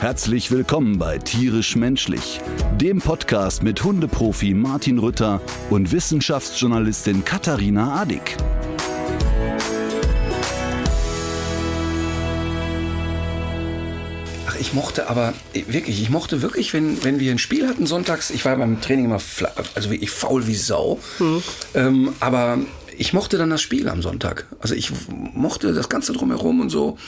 Herzlich willkommen bei Tierisch Menschlich, dem Podcast mit Hundeprofi Martin Rütter und Wissenschaftsjournalistin Katharina Adick. Ach, ich mochte aber wirklich, ich mochte wirklich, wenn, wenn wir ein Spiel hatten sonntags, ich war beim Training immer, also wirklich faul wie Sau, ähm, aber ich mochte dann das Spiel am Sonntag. Also ich mochte das Ganze drumherum und so.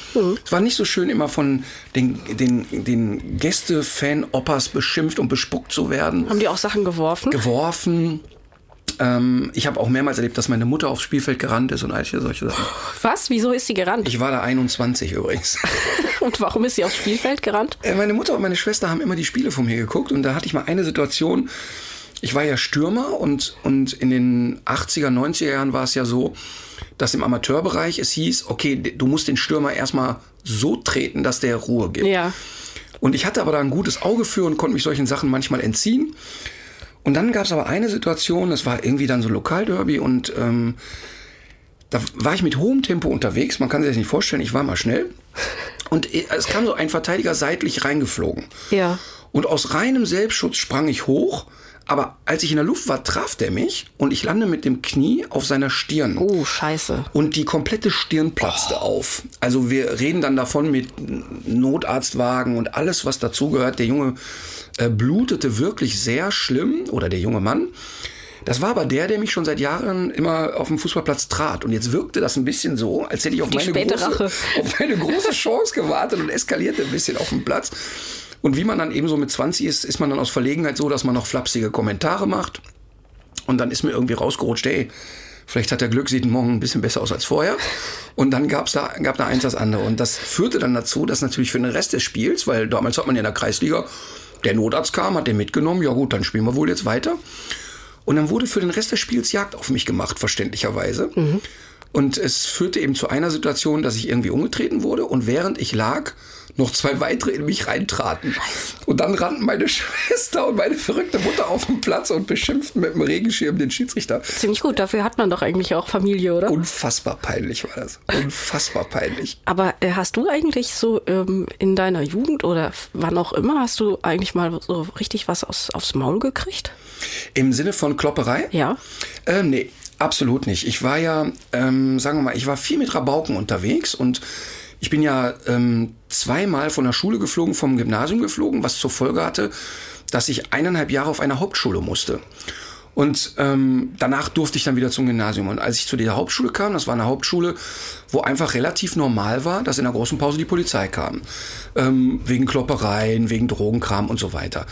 Es war nicht so schön, immer von den, den, den Gäste-Fan-Oppas beschimpft und bespuckt zu werden Haben die auch Sachen geworfen? geworfen. Ähm, ich habe auch mehrmals erlebt, dass meine Mutter aufs Spielfeld gerannt ist und all solche Sachen. Was? Wieso ist sie gerannt? Ich war da 21 übrigens. Und warum ist sie aufs Spielfeld gerannt? Äh, Meine Mutter und meine Schwester haben immer die Spiele von mir geguckt und da hatte ich mal eine Situation. Ich war ja Stürmer und, und in den 80er, 90er Jahren war es ja so, dass im Amateurbereich es hieß, okay, du musst den Stürmer erstmal so treten, dass der Ruhe gibt. Ja. Und ich hatte aber da ein gutes Auge für und konnte mich solchen Sachen manchmal entziehen. Und dann gab es aber eine Situation, das war irgendwie dann so ein Lokalderby und ähm, da war ich mit hohem Tempo unterwegs. Man kann sich das nicht vorstellen, ich war mal schnell. Und äh, es kam so ein Verteidiger seitlich reingeflogen. Ja. Und aus reinem Selbstschutz sprang ich hoch. Aber als ich in der Luft war, traf der mich und ich lande mit dem Knie auf seiner Stirn. Oh, scheiße. Und die komplette Stirn platzte auf. Also wir reden dann davon mit Notarztwagen und alles, was dazugehört. Der Junge äh, blutete wirklich sehr schlimm oder der junge Mann. Das war aber der, der mich schon seit Jahren immer auf dem Fußballplatz trat. Und jetzt wirkte das ein bisschen so, als hätte ich auf, meine große, auf meine große Chance gewartet und eskalierte ein bisschen auf dem Platz. Und wie man dann eben so mit 20 ist, ist man dann aus Verlegenheit so, dass man noch flapsige Kommentare macht. Und dann ist mir irgendwie rausgerutscht, ey, vielleicht hat der Glück, sieht morgen ein bisschen besser aus als vorher. Und dann gab's da, gab da eins das andere. Und das führte dann dazu, dass natürlich für den Rest des Spiels, weil damals hat man ja in der Kreisliga, der Notarzt kam, hat den mitgenommen, ja gut, dann spielen wir wohl jetzt weiter. Und dann wurde für den Rest des Spiels Jagd auf mich gemacht, verständlicherweise. Und es führte eben zu einer Situation, dass ich irgendwie umgetreten wurde und während ich lag, noch zwei weitere in mich reintraten. Und dann rannten meine Schwester und meine verrückte Mutter auf den Platz und beschimpften mit dem Regenschirm den Schiedsrichter. Ziemlich gut. Dafür hat man doch eigentlich auch Familie, oder? Unfassbar peinlich war das. Unfassbar peinlich. Aber äh, hast du eigentlich so ähm, in deiner Jugend oder wann auch immer, hast du eigentlich mal so richtig was aus, aufs Maul gekriegt? Im Sinne von Klopperei? Ja. Ähm, nee, absolut nicht. Ich war ja, ähm, sagen wir mal, ich war viel mit Rabauken unterwegs und ich bin ja ähm, zweimal von der Schule geflogen, vom Gymnasium geflogen, was zur Folge hatte, dass ich eineinhalb Jahre auf einer Hauptschule musste. Und ähm, danach durfte ich dann wieder zum Gymnasium. Und als ich zu dieser Hauptschule kam, das war eine Hauptschule, wo einfach relativ normal war, dass in der großen Pause die Polizei kam. Ähm, wegen Kloppereien, wegen Drogenkram und so weiter.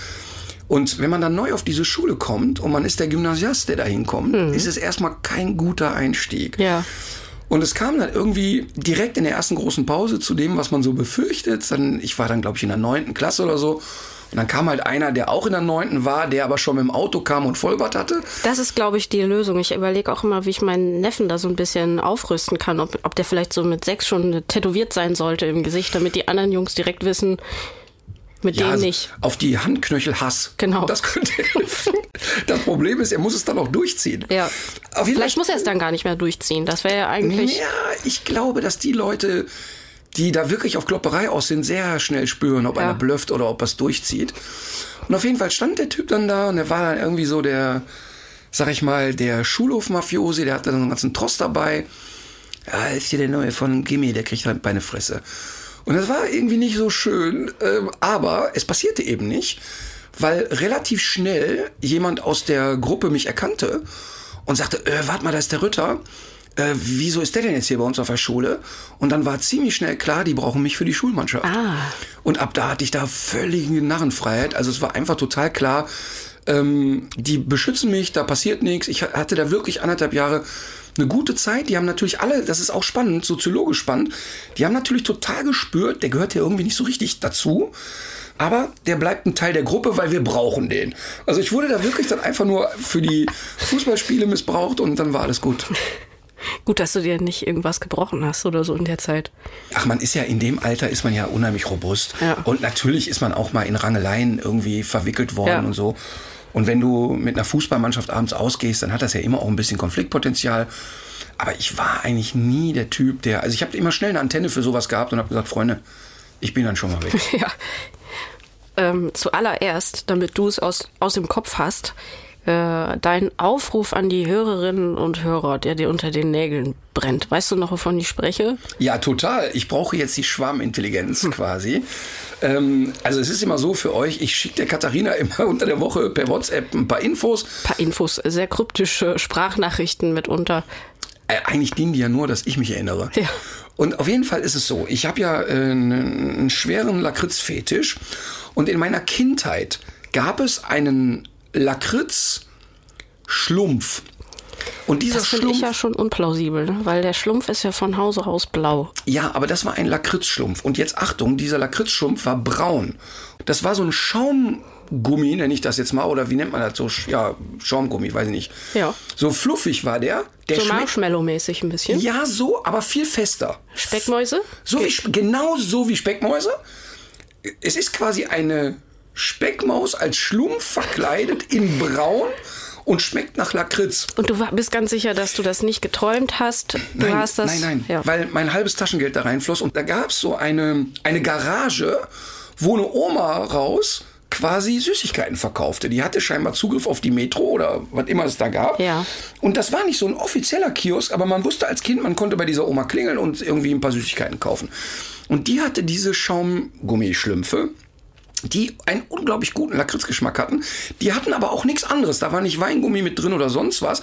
Und wenn man dann neu auf diese Schule kommt und man ist der Gymnasiast, der da hinkommt, ist es erstmal kein guter Einstieg. Ja. Und es kam dann irgendwie direkt in der ersten großen Pause zu dem, was man so befürchtet. Dann, ich war dann, glaube ich, in der neunten Klasse oder so. Und dann kam halt einer, der auch in der neunten war, der aber schon mit dem Auto kam und Vollbart hatte. Das ist, glaube ich, die Lösung. Ich überlege auch immer, wie ich meinen Neffen da so ein bisschen aufrüsten kann. Ob, ob der vielleicht so mit sechs schon tätowiert sein sollte im Gesicht, damit die anderen Jungs direkt wissen, mit dem also nicht. Auf die Handknöchel Hass. Genau. Das könnte helfen. Das Problem ist, er muss es dann auch durchziehen. Ja. Vielleicht muss er es dann gar nicht mehr durchziehen. Das wäre ja eigentlich. Ja, ich glaube, dass die Leute, die da wirklich auf Klopperei aus sind, sehr schnell spüren, ob Ja. einer blufft oder ob er es durchzieht. Und auf jeden Fall stand der Typ dann da und er war dann irgendwie so der, sag ich mal, der Schulhof-Mafiosi, der hatte dann so einen ganzen Trost dabei. Ja, ist hier der Neue von Gimme, der kriegt halt meine Fresse. Und das war irgendwie nicht so schön, ähm, aber es passierte eben nicht, weil relativ schnell jemand aus der Gruppe mich erkannte und sagte, äh, warte mal, da ist der Ritter. Äh, wieso ist der denn jetzt hier bei uns auf der Schule? Und dann war ziemlich schnell klar, die brauchen mich für die Schulmannschaft. Ah. Und ab da hatte ich da völlige Narrenfreiheit. Also es war einfach total klar, ähm, die beschützen mich, da passiert nichts. Ich hatte da wirklich anderthalb Jahre eine gute Zeit. Die haben natürlich alle, das ist auch spannend, soziologisch spannend, die haben natürlich total gespürt, der gehört ja irgendwie nicht so richtig dazu. Aber der bleibt ein Teil der Gruppe, weil wir brauchen den. Also ich wurde da wirklich dann einfach nur für die Fußballspiele missbraucht und dann war alles gut. Gut, dass du dir nicht irgendwas gebrochen hast oder so in der Zeit. Ach, man ist ja in dem Alter ist man ja unheimlich robust. Ja. Und natürlich ist man auch mal in Rangeleien irgendwie verwickelt worden Ja. und so. Und wenn du mit einer Fußballmannschaft abends ausgehst, dann hat das ja immer auch ein bisschen Konfliktpotenzial. Aber ich war eigentlich nie der Typ, der. Also ich habe immer schnell eine Antenne für sowas gehabt und habe gesagt, Freunde, ich bin dann schon mal weg. Ja. Ähm, zuallererst, damit du es aus, aus dem Kopf hast, äh, dein Aufruf an die Hörerinnen und Hörer, der dir unter den Nägeln brennt. Weißt du noch, wovon ich spreche? Ja, total. Ich brauche jetzt die Schwarmintelligenz quasi. Ähm, also es ist immer so für euch, ich schicke der Katharina immer unter der Woche per WhatsApp ein paar Infos. Ein paar Infos, sehr kryptische Sprachnachrichten mitunter. Äh, eigentlich dienen die ja nur, dass ich mich erinnere. Ja. Und auf jeden Fall ist es so, ich habe ja äh, einen, einen schweren Lakritz-Fetisch und in meiner Kindheit gab es einen Lakritz-Schlumpf. Und dieser Das finde ich Schlumpf, ja schon unplausibel, ne? weil der Schlumpf ist ja von Hause aus blau. ja, aber das war ein Lakritzschlumpf. Und jetzt Achtung, dieser Lakritzschlumpf war braun. Das war so ein Schaumgummi, nenne ich das jetzt mal, oder wie nennt man das so? Ja, Schaumgummi, weiß ich nicht. Ja. So fluffig war der. Der So Marshmallow-mäßig ein bisschen. ja, so, aber viel fester. Speckmäuse? So wie, genau so wie Speckmäuse. Es ist quasi eine Speckmaus als Schlumpf verkleidet in braun und schmeckt nach Lakritz. Und du bist ganz sicher, dass du das nicht geträumt hast? Du Nein, hast das. nein, nein, Ja. weil mein halbes Taschengeld da reinfloss und da gab es so eine, eine Garage, wo eine Oma raus quasi Süßigkeiten verkaufte. Die hatte scheinbar Zugriff auf die Metro oder was immer es da gab. Ja. Und das war nicht so ein offizieller Kiosk, aber man wusste als Kind, man konnte bei dieser Oma klingeln und irgendwie ein paar Süßigkeiten kaufen. Und die hatte diese Schaumgummischlümpfe die einen unglaublich guten Lakritzgeschmack hatten. Die hatten aber auch nichts anderes. Da war nicht Weingummi mit drin oder sonst was.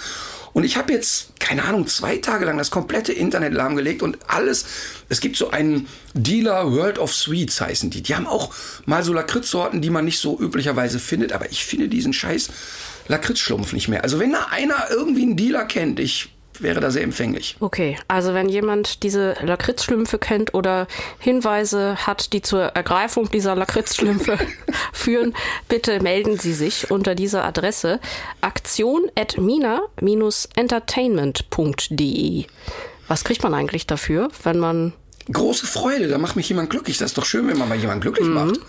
Und ich habe jetzt, keine Ahnung, zwei Tage lang das komplette Internet lahmgelegt und alles. Es gibt so einen Dealer World of Sweets heißen die. Die haben auch mal so Lakritzsorten, die man nicht so üblicherweise findet. Aber ich finde diesen scheiß Lakritzschlumpf nicht mehr. Also wenn da einer irgendwie einen Dealer kennt, ich wäre da sehr empfänglich. Okay, also wenn jemand diese Lakritzschlümpfe kennt oder Hinweise hat, die zur Ergreifung dieser Lakritzschlümpfe führen, bitte melden Sie sich unter dieser Adresse aktion at mina-entertainment.de. Was kriegt man eigentlich dafür, wenn man große Freude, da macht mich jemand glücklich. Das ist doch schön, wenn man mal jemanden glücklich macht.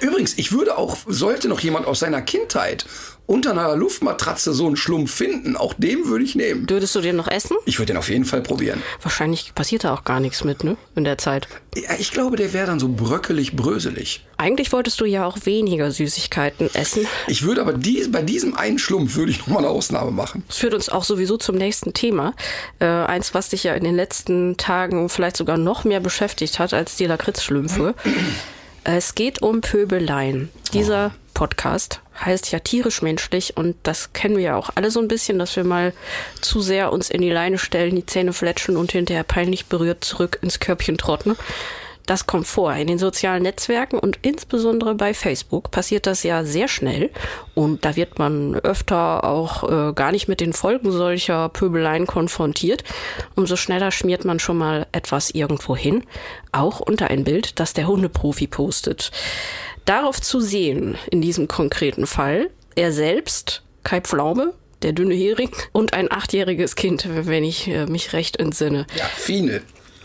Übrigens, ich würde auch, sollte noch jemand aus seiner Kindheit unter einer Luftmatratze so einen Schlumpf finden, auch den würde ich nehmen. würdest du den noch essen? Ich würde den auf jeden Fall probieren. Wahrscheinlich passiert da auch gar nichts mit, ne? In der Zeit. Ja, ich glaube, der wäre dann so bröckelig, bröselig. Eigentlich wolltest du ja auch weniger Süßigkeiten essen. Ich würde aber dies, bei diesem einen Schlumpf würde ich nochmal eine Ausnahme machen. Das führt uns auch sowieso zum nächsten Thema. Äh, eins, was dich ja in den letzten Tagen vielleicht sogar noch mehr beschäftigt hat als die Lakritzschlümpfe. es geht um Pöbeleien. Dieser Podcast heißt ja tierisch menschlich und das kennen wir ja auch alle so ein bisschen, dass wir mal zu sehr uns in die Leine stellen, die Zähne fletschen und hinterher peinlich berührt zurück ins Körbchen trotten. Das kommt vor. In den sozialen Netzwerken und insbesondere bei Facebook passiert das ja sehr schnell. Und da wird man öfter auch äh, gar nicht mit den Folgen solcher Pöbeleien konfrontiert. Umso schneller schmiert man schon mal etwas irgendwo hin. Auch unter ein Bild, das der Hundeprofi postet. Darauf zu sehen, in diesem konkreten Fall, er selbst, Kai Pflaume, der dünne Hering und ein achtjähriges Kind, wenn ich äh, mich recht entsinne. Ja, Fine.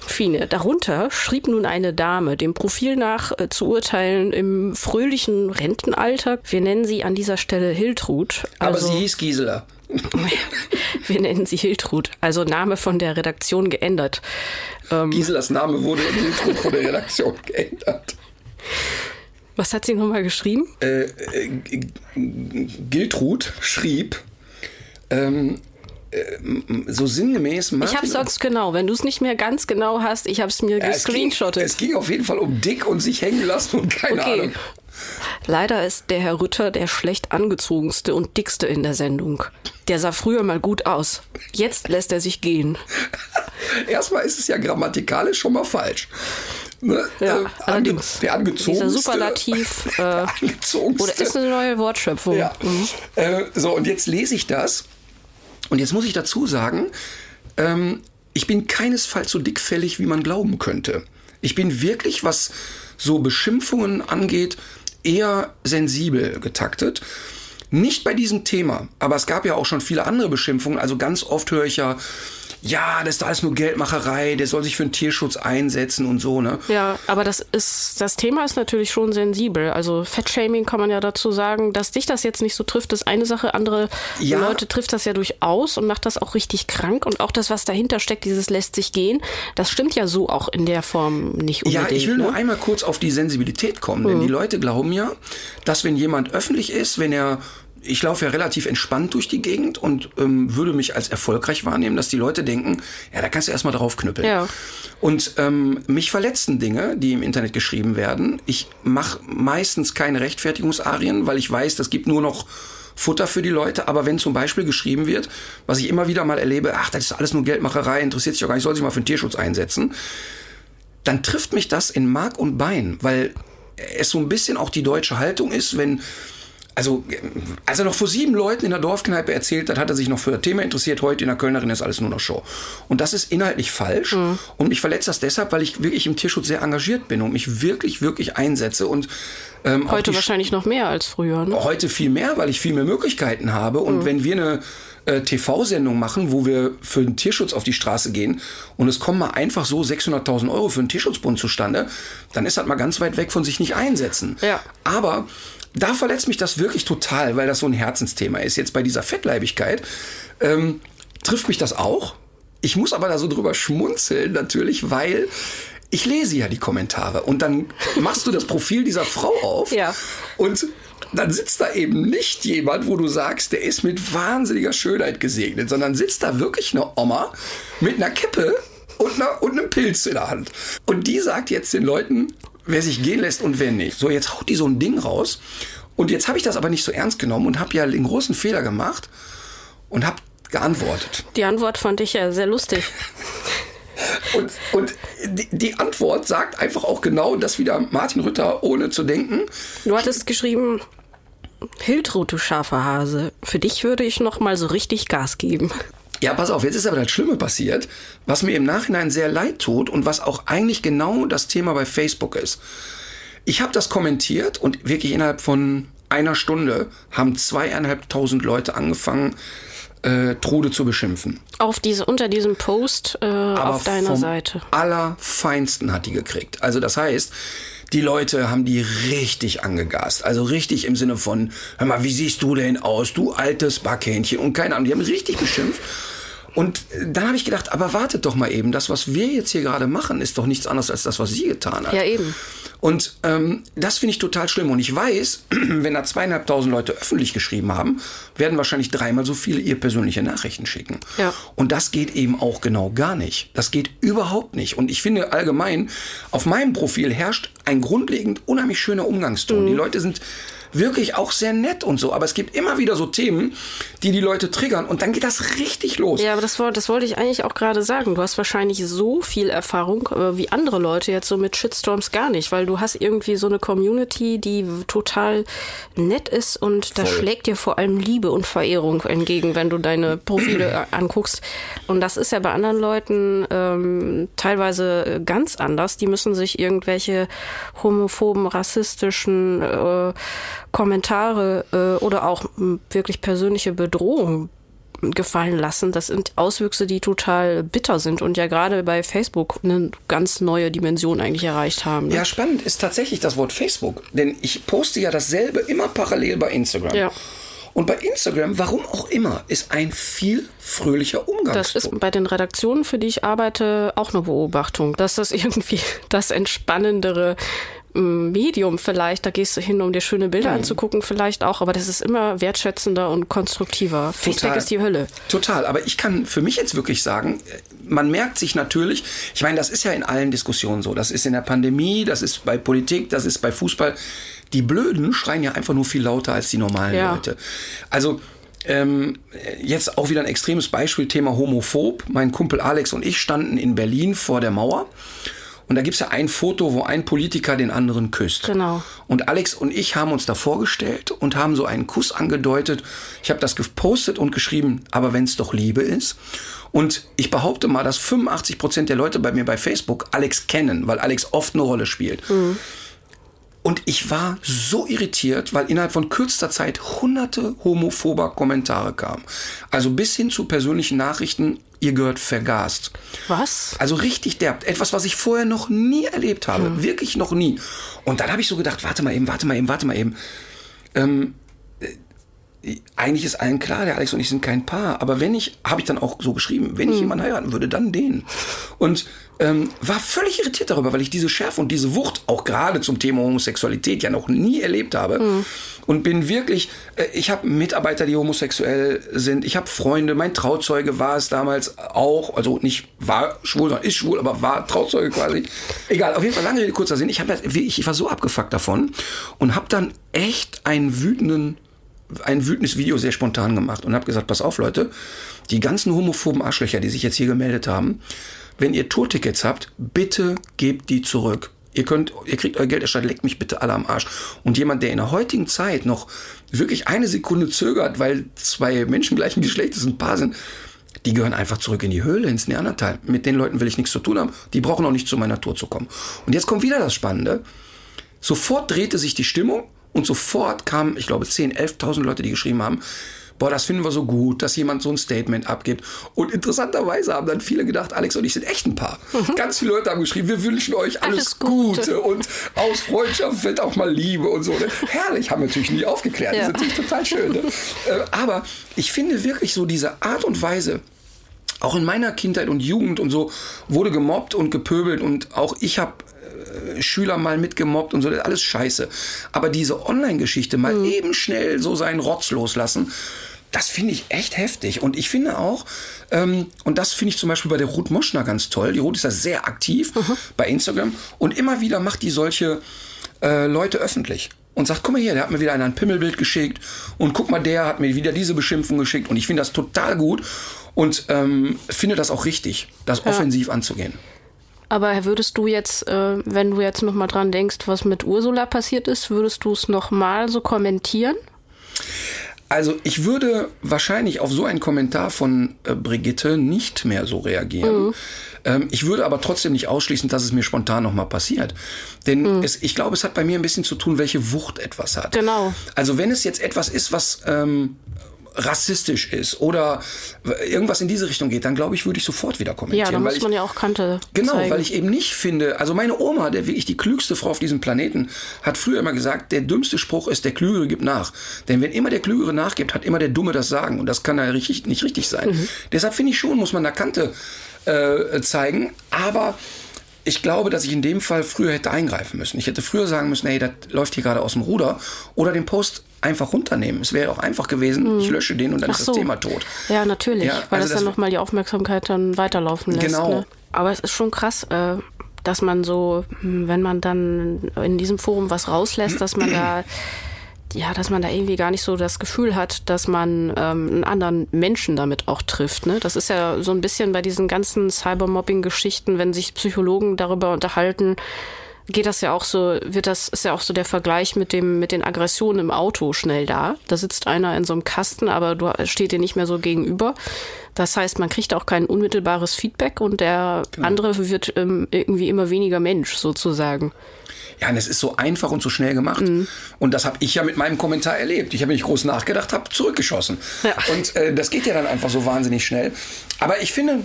Fine. Darunter schrieb nun eine Dame, dem Profil nach äh, zu urteilen, im fröhlichen Rentenalter. Wir nennen sie an dieser Stelle Hiltrud. Aber Also, sie hieß Gisela. wir nennen sie Hiltrud. Also Name von der Redaktion geändert. Giselas Name wurde Intro von der Redaktion geändert. Was hat sie nochmal geschrieben? Äh, äh, Giltrud schrieb, ähm, äh, so sinngemäß, Ich Martin hab's sonst genau. Wenn du es nicht mehr ganz genau hast, ich hab's mir Ja, es ging, gescreenshottet. es ging auf jeden Fall um dick und sich hängen lassen und keine Okay. Ahnung. Leider ist der Herr Rütter der schlecht angezogenste und dickste in der Sendung. Der sah früher mal gut aus. Jetzt lässt er sich gehen. Erstmal ist es ja grammatikalisch schon mal falsch. Ne? Ja, Äh, allerdings. Der angezogenste. Dieser Superlativ, äh, der angezogenste. Oder ist eine neue Wortschöpfung. Ja. Äh, so, und jetzt lese ich das. Und jetzt muss ich dazu sagen, ähm, ich bin keinesfalls so dickfällig, wie man glauben könnte. Ich bin wirklich, was so Beschimpfungen angeht, eher sensibel getaktet. Nicht bei diesem Thema, aber es gab ja auch schon viele andere Beschimpfungen. Also ganz oft höre ich ja, ja, das ist alles nur Geldmacherei, der soll sich für den Tierschutz einsetzen und so, ne? Ja, aber das ist, das Thema ist natürlich schon sensibel. Also Fettshaming kann man ja dazu sagen, dass dich das jetzt nicht so trifft, ist eine Sache. Andere Ja. Leute trifft das ja durchaus und macht das auch richtig krank. Und auch das, was dahinter steckt, dieses lässt sich gehen, das stimmt ja so auch in der Form nicht unbedingt. Ja, ich will ne? nur einmal kurz auf die Sensibilität kommen, denn die Leute glauben ja, dass wenn jemand öffentlich ist, wenn er ich laufe ja relativ entspannt durch die Gegend und ähm, würde mich als erfolgreich wahrnehmen, dass die Leute denken, ja, da kannst du erstmal drauf knüppeln. Ja. Und ähm, mich verletzen Dinge, die im Internet geschrieben werden. Ich mache meistens keine Rechtfertigungsarien, weil ich weiß, das gibt nur noch Futter für die Leute. Aber wenn zum Beispiel geschrieben wird, was ich immer wieder mal erlebe, ach, das ist alles nur Geldmacherei, interessiert sich doch gar nicht, soll sich mal für den Tierschutz einsetzen, dann trifft mich das in Mark und Bein, weil es so ein bisschen auch die deutsche Haltung ist, wenn also, als er noch vor sieben Leuten in der Dorfkneipe erzählt hat, hat er sich noch für das Thema interessiert. Heute in der Kölnerin ist alles nur noch Show. Und das ist inhaltlich falsch. Und mich verletzt das deshalb, weil ich wirklich im Tierschutz sehr engagiert bin und mich wirklich, wirklich einsetze. Und ähm, Heute wahrscheinlich noch mehr als früher. Ne? heute viel mehr, weil ich viel mehr Möglichkeiten habe. Und wenn wir eine äh, TV-Sendung machen, wo wir für den Tierschutz auf die Straße gehen und es kommen mal einfach so 600.000 Euro für den Tierschutzbund zustande, dann ist das mal ganz weit weg von sich nicht einsetzen. Ja. Aber da verletzt mich das wirklich total, weil das so ein Herzensthema ist. Jetzt bei dieser Fettleibigkeit ähm, trifft mich das auch. Ich muss aber da so drüber schmunzeln natürlich, weil ich lese ja die Kommentare und dann machst du das Profil dieser Frau auf Ja. und dann sitzt da eben nicht jemand, wo du sagst, der ist mit wahnsinniger Schönheit gesegnet, sondern sitzt da wirklich eine Oma mit einer Kippe und, einer, und einem Pilz in der Hand. Und die sagt jetzt den Leuten, wer sich gehen lässt und wer nicht. So, jetzt haut die so ein Ding raus. Und jetzt habe ich das aber nicht so ernst genommen und habe ja den großen Fehler gemacht und habe geantwortet. Die Antwort fand ich ja sehr lustig. Und, und die, die Antwort sagt einfach auch genau das wieder Martin Rütter, ohne zu denken. Du hattest geschrieben, Hiltrud, du scharfer Hase, für dich würde ich noch mal so richtig Gas geben. Ja, pass auf, jetzt ist aber das Schlimme passiert, was mir im Nachhinein sehr leid tut und was auch eigentlich genau das Thema bei Facebook ist. Ich habe das kommentiert und wirklich innerhalb von einer Stunde haben zweieinhalbtausend Leute angefangen, äh, Trude zu beschimpfen. Auf diese, unter diesem Post äh, auf deiner vom Seite. Allerfeinsten hat die gekriegt. Also das heißt, die Leute haben die richtig angegast. Also richtig im Sinne von, hör mal, wie siehst du denn aus, du altes Backhähnchen und keine Ahnung. Die haben richtig beschimpft. Und dann habe ich gedacht, aber wartet doch mal eben, das, was wir jetzt hier gerade machen, ist doch nichts anderes als das, was sie getan hat. Ja, eben. Und ähm, das finde ich total schlimm. Und ich weiß, wenn da zweieinhalbtausend Leute öffentlich geschrieben haben, werden wahrscheinlich dreimal so viele ihr persönliche Nachrichten schicken. Ja. Und das geht eben auch genau gar nicht. Das geht überhaupt nicht. Und ich finde allgemein, auf meinem Profil herrscht ein grundlegend unheimlich schöner Umgangston. Die Leute sind wirklich auch sehr nett und so. Aber es gibt immer wieder so Themen, die die Leute triggern. Und dann geht das richtig los. Ja, aber das, das wollte ich eigentlich auch gerade sagen. Du hast wahrscheinlich so viel Erfahrung äh, wie andere Leute jetzt so mit Shitstorms gar nicht, weil du hast irgendwie so eine Community, die total nett ist und da Voll. schlägt dir vor allem Liebe und Verehrung entgegen, wenn du deine Profile anguckst. Und das ist ja bei anderen Leuten ähm, teilweise äh, ganz anders. Die müssen sich irgendwelche homophoben, rassistischen äh, Kommentare äh, oder auch wirklich persönliche Bedrohungen gefallen lassen. Das sind Auswüchse, die total bitter sind und ja gerade bei Facebook eine ganz neue Dimension eigentlich erreicht haben. Ne? Ja, spannend ist tatsächlich das Wort Facebook. Denn ich poste ja dasselbe immer parallel bei Instagram. Ja. Und bei Instagram, warum auch immer, ist ein viel fröhlicher Umgangston. Das ist bei den Redaktionen, für die ich arbeite, auch eine Beobachtung, dass das irgendwie das entspannendere Medium vielleicht, da gehst du hin, um dir schöne Bilder Mhm. anzugucken, vielleicht auch, aber das ist immer wertschätzender und konstruktiver. Facebook ist die Hölle. Total, aber ich kann für mich jetzt wirklich sagen, äh, man merkt sich natürlich, ich meine, das ist ja in allen Diskussionen so, das ist in der Pandemie, das ist bei Politik, das ist bei Fußball. Die Blöden schreien ja einfach nur viel lauter als die normalen Ja. Leute. Also ähm, jetzt auch wieder ein extremes Beispiel, Thema homophob. Mein Kumpel Alex und ich standen in Berlin vor der Mauer. Und da gibt's ja ein Foto, wo ein Politiker den anderen küsst. Genau. Und Alex und ich haben uns da vorgestellt und haben so einen Kuss angedeutet. Ich habe das gepostet und geschrieben, aber wenn's doch Liebe ist. Und ich behaupte mal, dass 85 Prozent der Leute bei mir bei Facebook Alex kennen, weil Alex oft eine Rolle spielt. Und ich war so irritiert, weil innerhalb von kürzester Zeit hunderte homophober Kommentare kamen. Also bis hin zu persönlichen Nachrichten, ihr gehört vergast. Was? Also richtig derb. Etwas, was ich vorher noch nie erlebt habe. Wirklich noch nie. Und dann habe ich so gedacht, warte mal eben, warte mal eben, warte mal eben. Ähm, äh, eigentlich ist allen klar, der Alex und ich sind kein Paar. Aber wenn ich, habe ich dann auch so geschrieben, wenn ich jemanden heiraten würde, dann den. Und ähm, war völlig irritiert darüber, weil ich diese Schärfe und diese Wucht auch gerade zum Thema Homosexualität ja noch nie erlebt habe. Und bin wirklich, äh, ich habe Mitarbeiter, die homosexuell sind. Ich habe Freunde. Mein Trauzeuge war es damals auch. Also nicht war schwul, sondern ist schwul, aber war Trauzeuge quasi. Egal, auf jeden Fall lange Rede, kurzer Sinn. Ich, hab, ich war so abgefuckt davon und habe dann echt einen wütenden ein wütendes Video sehr spontan gemacht und habe gesagt, pass auf Leute, die ganzen homophoben Arschlöcher, die sich jetzt hier gemeldet haben, wenn ihr Tourtickets habt, bitte gebt die zurück. Ihr könnt, ihr kriegt euer Geld erstattet, leckt mich bitte alle am Arsch. Und jemand, der in der heutigen Zeit noch wirklich eine Sekunde zögert, weil zwei Menschen gleichen Geschlechtes ein Paar sind, die gehören einfach zurück in die Höhle, ins Neandertal. Mit den Leuten will ich nichts zu tun haben. Die brauchen auch nicht zu meiner Tour zu kommen. Und jetzt kommt wieder das Spannende. Sofort drehte sich die Stimmung und sofort kamen, ich glaube, 10.000, 11.000 Leute, die geschrieben haben, boah, das finden wir so gut, dass jemand so ein Statement abgibt. Und interessanterweise haben dann viele gedacht, Alex und ich sind echt ein Paar. Ganz viele Leute haben geschrieben, wir wünschen euch alles, Alles Gute. Gute. und aus Freundschaft wird auch mal Liebe und so. Herrlich, haben wir natürlich nie aufgeklärt. Ja. Das ist natürlich total schön. Ne? Äh, Aber ich finde wirklich so diese Art und Weise, auch in meiner Kindheit und Jugend und so wurde gemobbt und gepöbelt und auch ich habe Schüler mal mitgemobbt und so, das ist alles scheiße. Aber diese Online-Geschichte mal Mhm. eben schnell so seinen Rotz loslassen, das finde ich echt heftig. Und ich finde auch, ähm, und das finde ich zum Beispiel bei der Ruth Moschner ganz toll, die Ruth ist da sehr aktiv Mhm. bei Instagram und immer wieder macht die solche äh, Leute öffentlich. Und sagt, guck mal hier, der hat mir wieder ein Pimmelbild geschickt und guck mal, der hat mir wieder diese Beschimpfung geschickt und ich finde das total gut und ähm, finde das auch richtig, das offensiv anzugehen. Aber würdest du jetzt, äh, wenn du jetzt noch mal dran denkst, was mit Ursula passiert ist, würdest du es noch mal so kommentieren? Also ich würde wahrscheinlich auf so einen Kommentar von äh, Brigitte nicht mehr so reagieren. Mhm. Ähm, ich würde aber trotzdem nicht ausschließen, dass es mir spontan nochmal passiert. Denn es, ich glaube, es hat bei mir ein bisschen zu tun, welche Wucht etwas hat. Mhm. Genau. Also wenn es jetzt etwas ist, was ähm, rassistisch ist oder irgendwas in diese Richtung geht, dann glaube ich, würde ich sofort wieder kommentieren. Ja, da muss ich, man ja auch Kante Genau, zeigen. weil ich eben nicht finde, also meine Oma, der wirklich die klügste Frau auf diesem Planeten, hat früher immer gesagt, der dümmste Spruch ist, der Klügere gibt nach. Denn wenn immer der Klügere nachgibt, hat immer der Dumme das Sagen. Und das kann ja richtig, nicht richtig sein. Mhm. Deshalb finde ich schon, muss man da Kante äh, zeigen. Aber ich glaube, dass ich in dem Fall früher hätte eingreifen müssen. Ich hätte früher sagen müssen, hey, das läuft hier gerade aus dem Ruder. Oder den Post einfach runternehmen. Es wäre auch einfach gewesen, ich lösche den und dann. Ach ist so. das Thema tot. Ja, natürlich, Ja, weil also das dann nochmal die Aufmerksamkeit dann weiterlaufen lässt. Genau. Ne? Aber es ist schon krass, äh, dass man so, hm, wenn man dann in diesem Forum was rauslässt, dass man da ja, dass man da irgendwie gar nicht so das Gefühl hat, dass man ähm, einen anderen Menschen damit auch trifft. Ne? Das ist ja so ein bisschen bei diesen ganzen Cybermobbing-Geschichten, wenn sich Psychologen darüber unterhalten, geht das ja auch so, wird das, ist ja auch so der Vergleich mit dem, mit den Aggressionen im Auto schnell da. Da sitzt einer in so einem Kasten, aber du steht dir nicht mehr so gegenüber. Das heißt, man kriegt auch kein unmittelbares Feedback und der andere wird ähm, irgendwie immer weniger Mensch sozusagen. Ja, und es ist so einfach und so schnell gemacht. Und das habe ich ja mit meinem Kommentar erlebt. Ich habe nicht groß nachgedacht, habe zurückgeschossen. Ja. Und äh, das geht ja dann einfach so wahnsinnig schnell. Aber ich finde,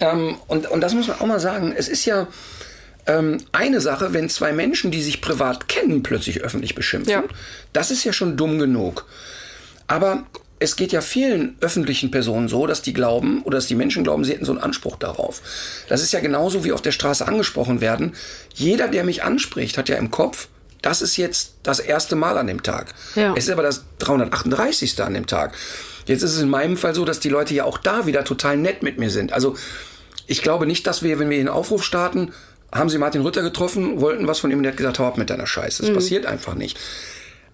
ähm, und, und das muss man auch mal sagen, es ist ja ähm, eine Sache, wenn zwei Menschen, die sich privat kennen, plötzlich öffentlich beschimpfen. Ja. Das ist ja schon dumm genug. Aber es geht ja vielen öffentlichen Personen so, dass die glauben oder dass die Menschen glauben, sie hätten so einen Anspruch darauf. Das ist ja genauso wie auf der Straße angesprochen werden. Jeder, der mich anspricht, hat ja im Kopf, das ist jetzt das erste Mal an dem Tag. Ja. Es ist aber das 338. an dem Tag. Jetzt ist es in meinem Fall so, dass die Leute ja auch da wieder total nett mit mir sind. Also ich glaube nicht, dass wir, wenn wir den Aufruf starten, haben sie Martin Rütter getroffen, wollten was von ihm und der hat gesagt, hau ab mit deiner Scheiße. Das passiert einfach nicht.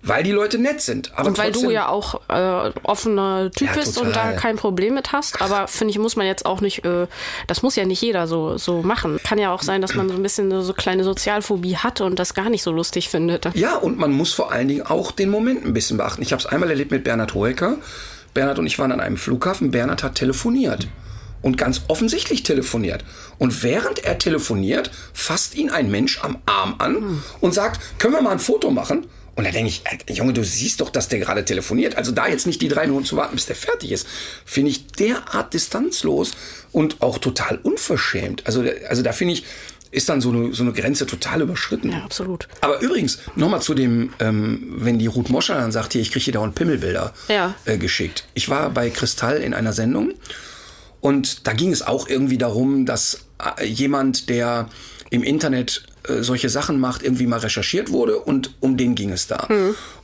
Weil die Leute nett sind. Aber Mhm. Und weil trotzdem, du ja auch äh, offener Typ Ja, bist und da kein Problem mit hast. Aber finde ich, muss man jetzt auch nicht, äh, das muss ja nicht jeder so, so machen. Kann ja auch sein, dass man so ein bisschen so kleine Sozialphobie hat und das gar nicht so lustig findet. Ja, und man muss vor allen Dingen auch den Moment ein bisschen beachten. Ich habe es einmal erlebt mit Bernhard Hoeker. Bernhard und ich waren an einem Flughafen. Bernhard hat telefoniert. Und ganz offensichtlich telefoniert. Und während er telefoniert, fasst ihn ein Mensch am Arm an und sagt, können wir mal ein Foto machen? Und da denke ich, Junge, du siehst doch, dass der gerade telefoniert. Also da jetzt nicht die drei Minuten zu warten, bis der fertig ist, finde ich derart distanzlos und auch total unverschämt. Also, also da finde ich, ist dann so eine, so eine Grenze total überschritten. Ja, absolut. Aber übrigens, nochmal zu dem, ähm, wenn die Ruth Moscher dann sagt, hier, ich kriege hier dauernd Pimmelbilder Ja. äh, geschickt. Ich war bei Kristall in einer Sendung und da ging es auch irgendwie darum, dass äh, jemand, der im Internet äh, solche Sachen macht, irgendwie mal recherchiert wurde und um den ging es da.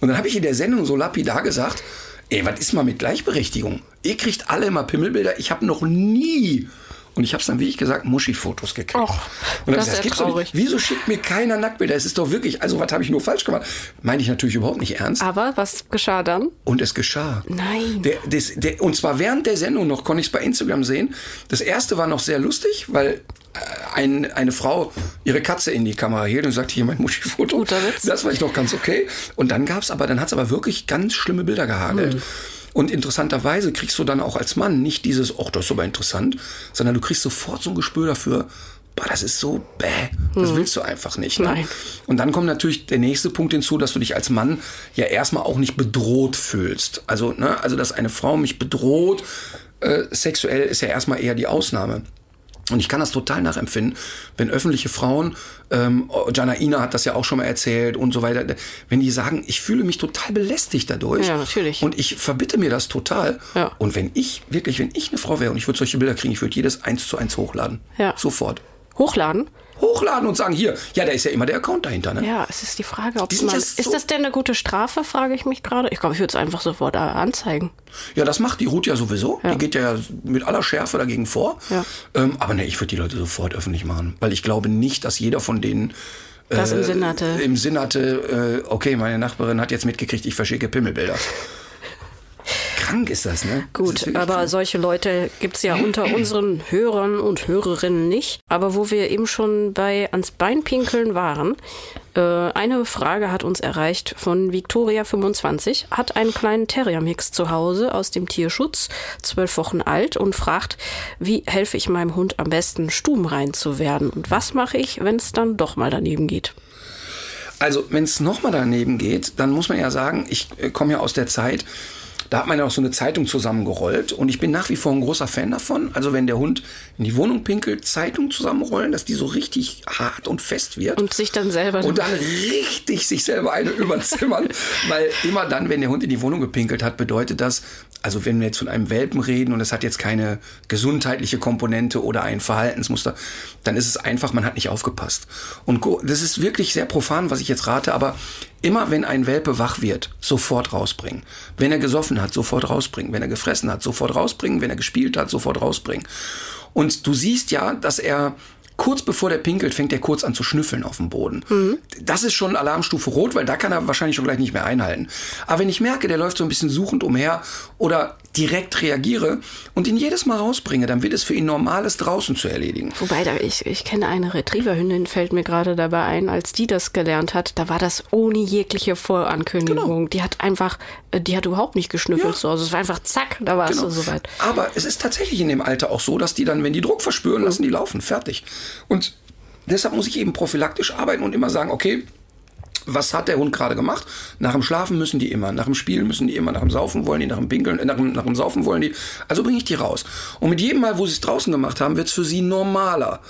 Und dann habe ich in der Sendung so lapidar gesagt, ey, was ist mal mit Gleichberechtigung? Ihr kriegt alle immer Pimmelbilder. Ich habe noch nie... Und ich habe es dann, wie ich gesagt, Muschi-Fotos gekriegt. Och, und das ich ist ja gibt's doch traurig. nicht. Wieso schickt mir keiner Nacktbilder? Es ist doch wirklich, also was habe ich nur falsch gemacht? Meine ich natürlich überhaupt nicht ernst. Aber was geschah dann? Und es geschah. Nein. Der, das, der, und zwar während der Sendung noch konnte ich es bei Instagram sehen. Das erste war noch sehr lustig, weil äh, ein, eine Frau ihre Katze in die Kamera hielt und sagte, hier mein Muschi-Foto. Guter Witz. Das war ich noch ganz okay. Und dann gab's aber, dann hat's aber wirklich ganz schlimme Bilder gehagelt. Hm. Und interessanterweise kriegst du dann auch als Mann nicht dieses, ach, das ist aber interessant, sondern du kriegst sofort so ein Gespür dafür, boah, das ist so bäh, das willst du einfach nicht. Ne? Hm. Nein. Und dann kommt natürlich der nächste Punkt hinzu, dass du dich als Mann ja erstmal auch nicht bedroht fühlst. Also, ne, also dass eine Frau mich bedroht, äh, sexuell ist ja erstmal eher die Ausnahme. Und ich kann das total nachempfinden, wenn öffentliche Frauen, ähm, Jana Ina hat das ja auch schon mal erzählt und so weiter, wenn die sagen, ich fühle mich total belästigt dadurch. Ja, natürlich. Und ich verbitte mir das total. Ja. Und wenn ich, wirklich, wenn ich eine Frau wäre und ich würde solche Bilder kriegen, ich würde jedes eins zu eins hochladen. Ja. Sofort. Hochladen? Hochladen und sagen, hier, ja, da ist ja immer der Account dahinter, ne? Ja, es ist die Frage, ob Die man. ja so- ist das denn eine gute Strafe, frage ich mich gerade. Ich glaube, ich würde es einfach sofort äh, anzeigen. Ja, das macht die Ruth ja sowieso. Die geht ja mit aller Schärfe dagegen vor. Ja. Ähm, aber ne, ich würde die Leute sofort öffentlich machen, weil ich glaube nicht, dass jeder von denen Das im Sinn hatte. im Sinn hatte, äh, okay, meine Nachbarin hat jetzt mitgekriegt, ich verschicke Pimmelbilder. Krank ist das, ne? Das Gut, wirklich aber krank. solche Leute gibt's ja unter unseren Hörern und Hörerinnen nicht. Aber wo wir eben schon bei ans Bein pinkeln waren, äh, eine Frage hat uns erreicht von Victoria25, hat einen kleinen Terrier-Mix zu Hause aus dem Tierschutz, zwölf Wochen alt und fragt, wie helfe ich meinem Hund am besten, stubenrein zu werden und was mache ich, wenn es dann doch mal daneben geht? Also, wenn es nochmal daneben geht, dann muss man ja sagen, ich äh, komme ja aus der Zeit, da hat man ja auch so eine Zeitung zusammengerollt und ich bin nach wie vor ein großer Fan davon. Also wenn der Hund in die Wohnung pinkelt, Zeitung zusammenrollen, dass die so richtig hart und fest wird. Und sich dann selber Und dann richtig sich selber eine überzimmern. Weil immer dann, wenn der Hund in die Wohnung gepinkelt hat, bedeutet das, also wenn wir jetzt von einem Welpen reden und es hat jetzt keine gesundheitliche Komponente oder ein Verhaltensmuster, dann ist es einfach, man hat nicht aufgepasst. Und das ist wirklich sehr profan, was ich jetzt rate, aber immer wenn ein Welpe wach wird, sofort rausbringen. Wenn er gesoffen hat, sofort rausbringen. Wenn er gefressen hat, sofort rausbringen. Wenn er gespielt hat, sofort rausbringen. Und du siehst ja, dass er kurz bevor der pinkelt, fängt er kurz an zu schnüffeln auf dem Boden. Das ist schon Alarmstufe Rot, weil da kann er wahrscheinlich schon gleich nicht mehr einhalten. Aber wenn ich merke, der läuft so ein bisschen suchend umher oder direkt reagiere und ihn jedes Mal rausbringe, dann wird es für ihn normales draußen zu erledigen. Wobei, da ich, ich kenne eine Retrieverhündin, fällt mir gerade dabei ein, als die das gelernt hat, da war das ohne jegliche Vorankündigung. Die hat einfach, äh, die hat überhaupt nicht geschnüffelt Genau. Ja. so. Also es war einfach zack, da warst Genau. du soweit. Aber es ist tatsächlich in dem Alter auch so, dass die dann, wenn die Druck verspüren, lassen die laufen. Fertig. Und deshalb muss ich eben prophylaktisch arbeiten und immer sagen, okay, was hat der Hund gerade gemacht? Nach dem Schlafen müssen die immer, nach dem Spielen müssen die immer, nach dem Saufen wollen die, nach dem Pinkeln, äh, nach dem, nach dem Saufen wollen die. Also bringe ich die raus. Und mit jedem Mal, wo sie es draußen gemacht haben, wird es für sie normaler.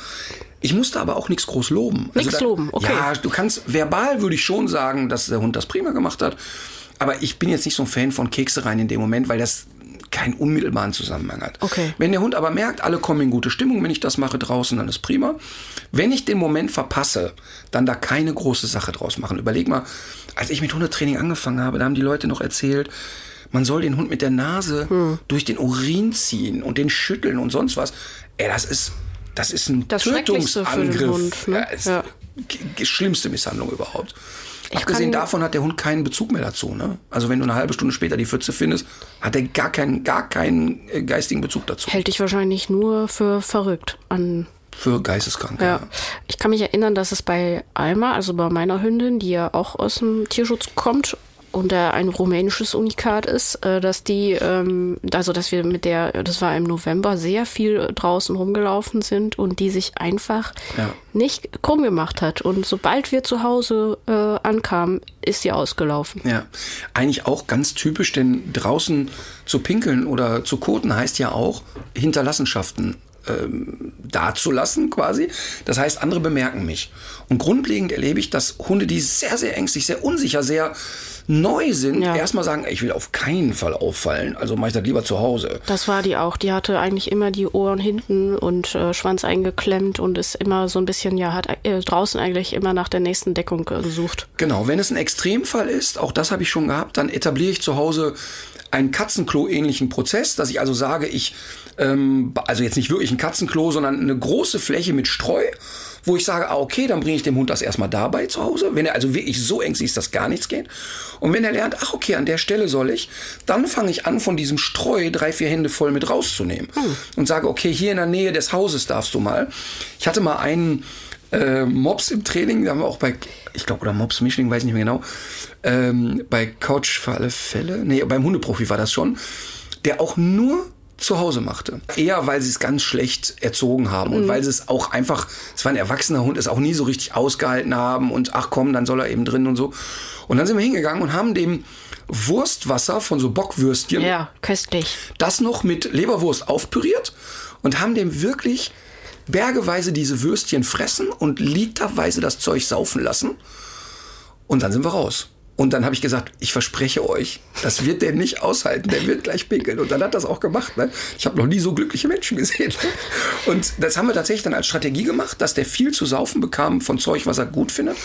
Ich musste aber auch nichts groß loben. Also Nichts loben, okay. Ja, du kannst, verbal würde ich schon sagen, dass der Hund das prima gemacht hat. Aber ich bin jetzt nicht so ein Fan von Kekse rein in dem Moment, weil das keinen unmittelbaren Zusammenhang hat. Okay. Wenn der Hund aber merkt, alle kommen in gute Stimmung, wenn ich das mache draußen, dann ist prima. Wenn ich den Moment verpasse, dann da keine große Sache draus machen. Überleg mal, als ich mit Hundetraining angefangen habe, da haben die Leute noch erzählt, man soll den Hund mit der Nase Hm. durch den Urin ziehen und den schütteln und sonst was. Ey, das ist, das ist ein Das Schrecklichste für den Tötungsangriff. Hund, ne? Ja, ist Ja. schlimmste Misshandlung überhaupt. Ich Abgesehen davon hat der Hund keinen Bezug mehr dazu. Ne? Also wenn du eine halbe Stunde später die Pfütze findest, hat er gar keinen, gar keinen äh, geistigen Bezug dazu. Hält dich wahrscheinlich nur für verrückt an. Für Geisteskranke. Ja. Ich kann mich erinnern, dass es bei Alma, also bei meiner Hündin, die ja auch aus dem Tierschutz kommt, und er ein rumänisches Unikat ist, äh, dass die, ähm, also dass wir mit der, das war im November, sehr viel draußen rumgelaufen sind und die sich einfach Ja. nicht krumm gemacht hat. Und sobald wir zu Hause äh, ankamen, ist sie ausgelaufen. Ja, eigentlich auch ganz typisch, denn draußen zu pinkeln oder zu koten heißt ja auch Hinterlassenschaften ähm, dazulassen quasi. Das heißt, andere bemerken mich. Und grundlegend erlebe ich, dass Hunde, die sehr, sehr ängstlich, sehr unsicher, sehr neu sind, Ja. erstmal sagen, ich will auf keinen Fall auffallen, also mache ich das lieber zu Hause. Das war die auch. Die hatte eigentlich immer die Ohren hinten und äh, Schwanz eingeklemmt und ist immer so ein bisschen, ja, hat äh, draußen eigentlich immer nach der nächsten Deckung äh, gesucht. Genau, wenn es ein Extremfall ist, auch das habe ich schon gehabt, dann etabliere ich zu Hause einen Katzenklo-ähnlichen Prozess, dass ich also sage, ich, ähm, also jetzt nicht wirklich ein Katzenklo, sondern eine große Fläche mit Streu, wo ich sage, ah, okay, dann bringe ich dem Hund das erstmal dabei zu Hause. Wenn er also wirklich so ängstlich ist, dass gar nichts geht. Und wenn er lernt, ach okay, an der Stelle soll ich, dann fange ich an, von diesem Streu drei, vier Hände voll mit rauszunehmen. Und sage, okay, hier in der Nähe des Hauses darfst du mal. Ich hatte mal einen äh, Mops im Training, da haben wir auch bei, ich glaube, oder Mops Mischling, weiß nicht mehr genau, ähm, bei Couch für alle Fälle, nee, beim Hundeprofi war das schon, der auch nur zu Hause machte. Eher, weil sie es ganz schlecht erzogen haben und weil sie es auch einfach, es war ein erwachsener Hund, es auch nie so richtig ausgehalten haben und ach komm, dann soll er eben drin und so. Und dann sind wir hingegangen und haben dem Wurstwasser von so Bockwürstchen Ja, köstlich. das noch mit Leberwurst aufpüriert und haben dem wirklich bergeweise diese Würstchen fressen und literweise das Zeug saufen lassen. Und dann sind wir raus. Und dann habe ich gesagt, ich verspreche euch, das wird der nicht aushalten, der wird gleich pinkeln. Und dann hat das auch gemacht. Ne? Ich habe noch nie so glückliche Menschen gesehen. Und das haben wir tatsächlich dann als Strategie gemacht, dass der viel zu saufen bekam von Zeug, was er gut findet.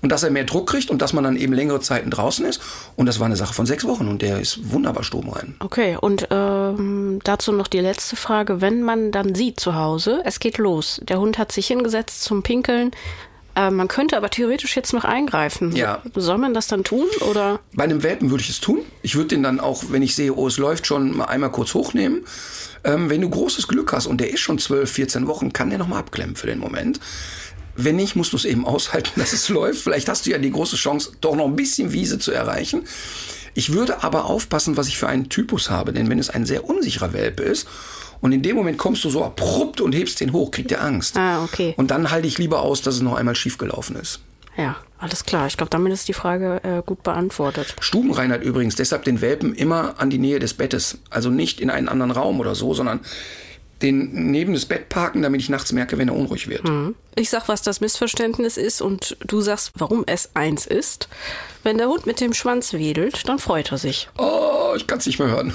Und dass er mehr Druck kriegt und dass man dann eben längere Zeiten draußen ist. Und das war eine Sache von sechs Wochen und der ist wunderbar sturmrein. Okay, und ähm, dazu noch die letzte Frage. Wenn man dann sieht zu Hause, es geht los, der Hund hat sich hingesetzt zum Pinkeln, äh, man könnte aber theoretisch jetzt noch eingreifen. Ja. Soll man das dann tun oder? Bei einem Welpen würde ich es tun. Ich würde den dann auch, wenn ich sehe, oh, es läuft schon, mal einmal kurz hochnehmen. Ähm, wenn du großes Glück hast und der ist schon 12, 14 Wochen, kann der noch mal abklemmen für den Moment. Wenn nicht, musst du es eben aushalten, dass es läuft. Vielleicht hast du ja die große Chance, doch noch ein bisschen Wiese zu erreichen. Ich würde aber aufpassen, was ich für einen Typus habe, denn wenn es ein sehr unsicherer Welpe ist und in dem Moment kommst du so abrupt und hebst den hoch, kriegt er Angst. Ah, okay. Und dann halte ich lieber aus, dass es noch einmal schief gelaufen ist. Ja, alles klar. Ich glaube, damit ist die Frage äh, gut beantwortet. Stubenreinheit übrigens, deshalb den Welpen immer an die Nähe des Bettes. Also nicht in einen anderen Raum oder so, sondern den neben das Bett parken, damit ich nachts merke, wenn er unruhig wird. Ich sag, was das Missverständnis ist und du sagst, warum es eins ist. Wenn der Hund mit dem Schwanz wedelt, dann freut er sich. Oh, ich kann es nicht mehr hören.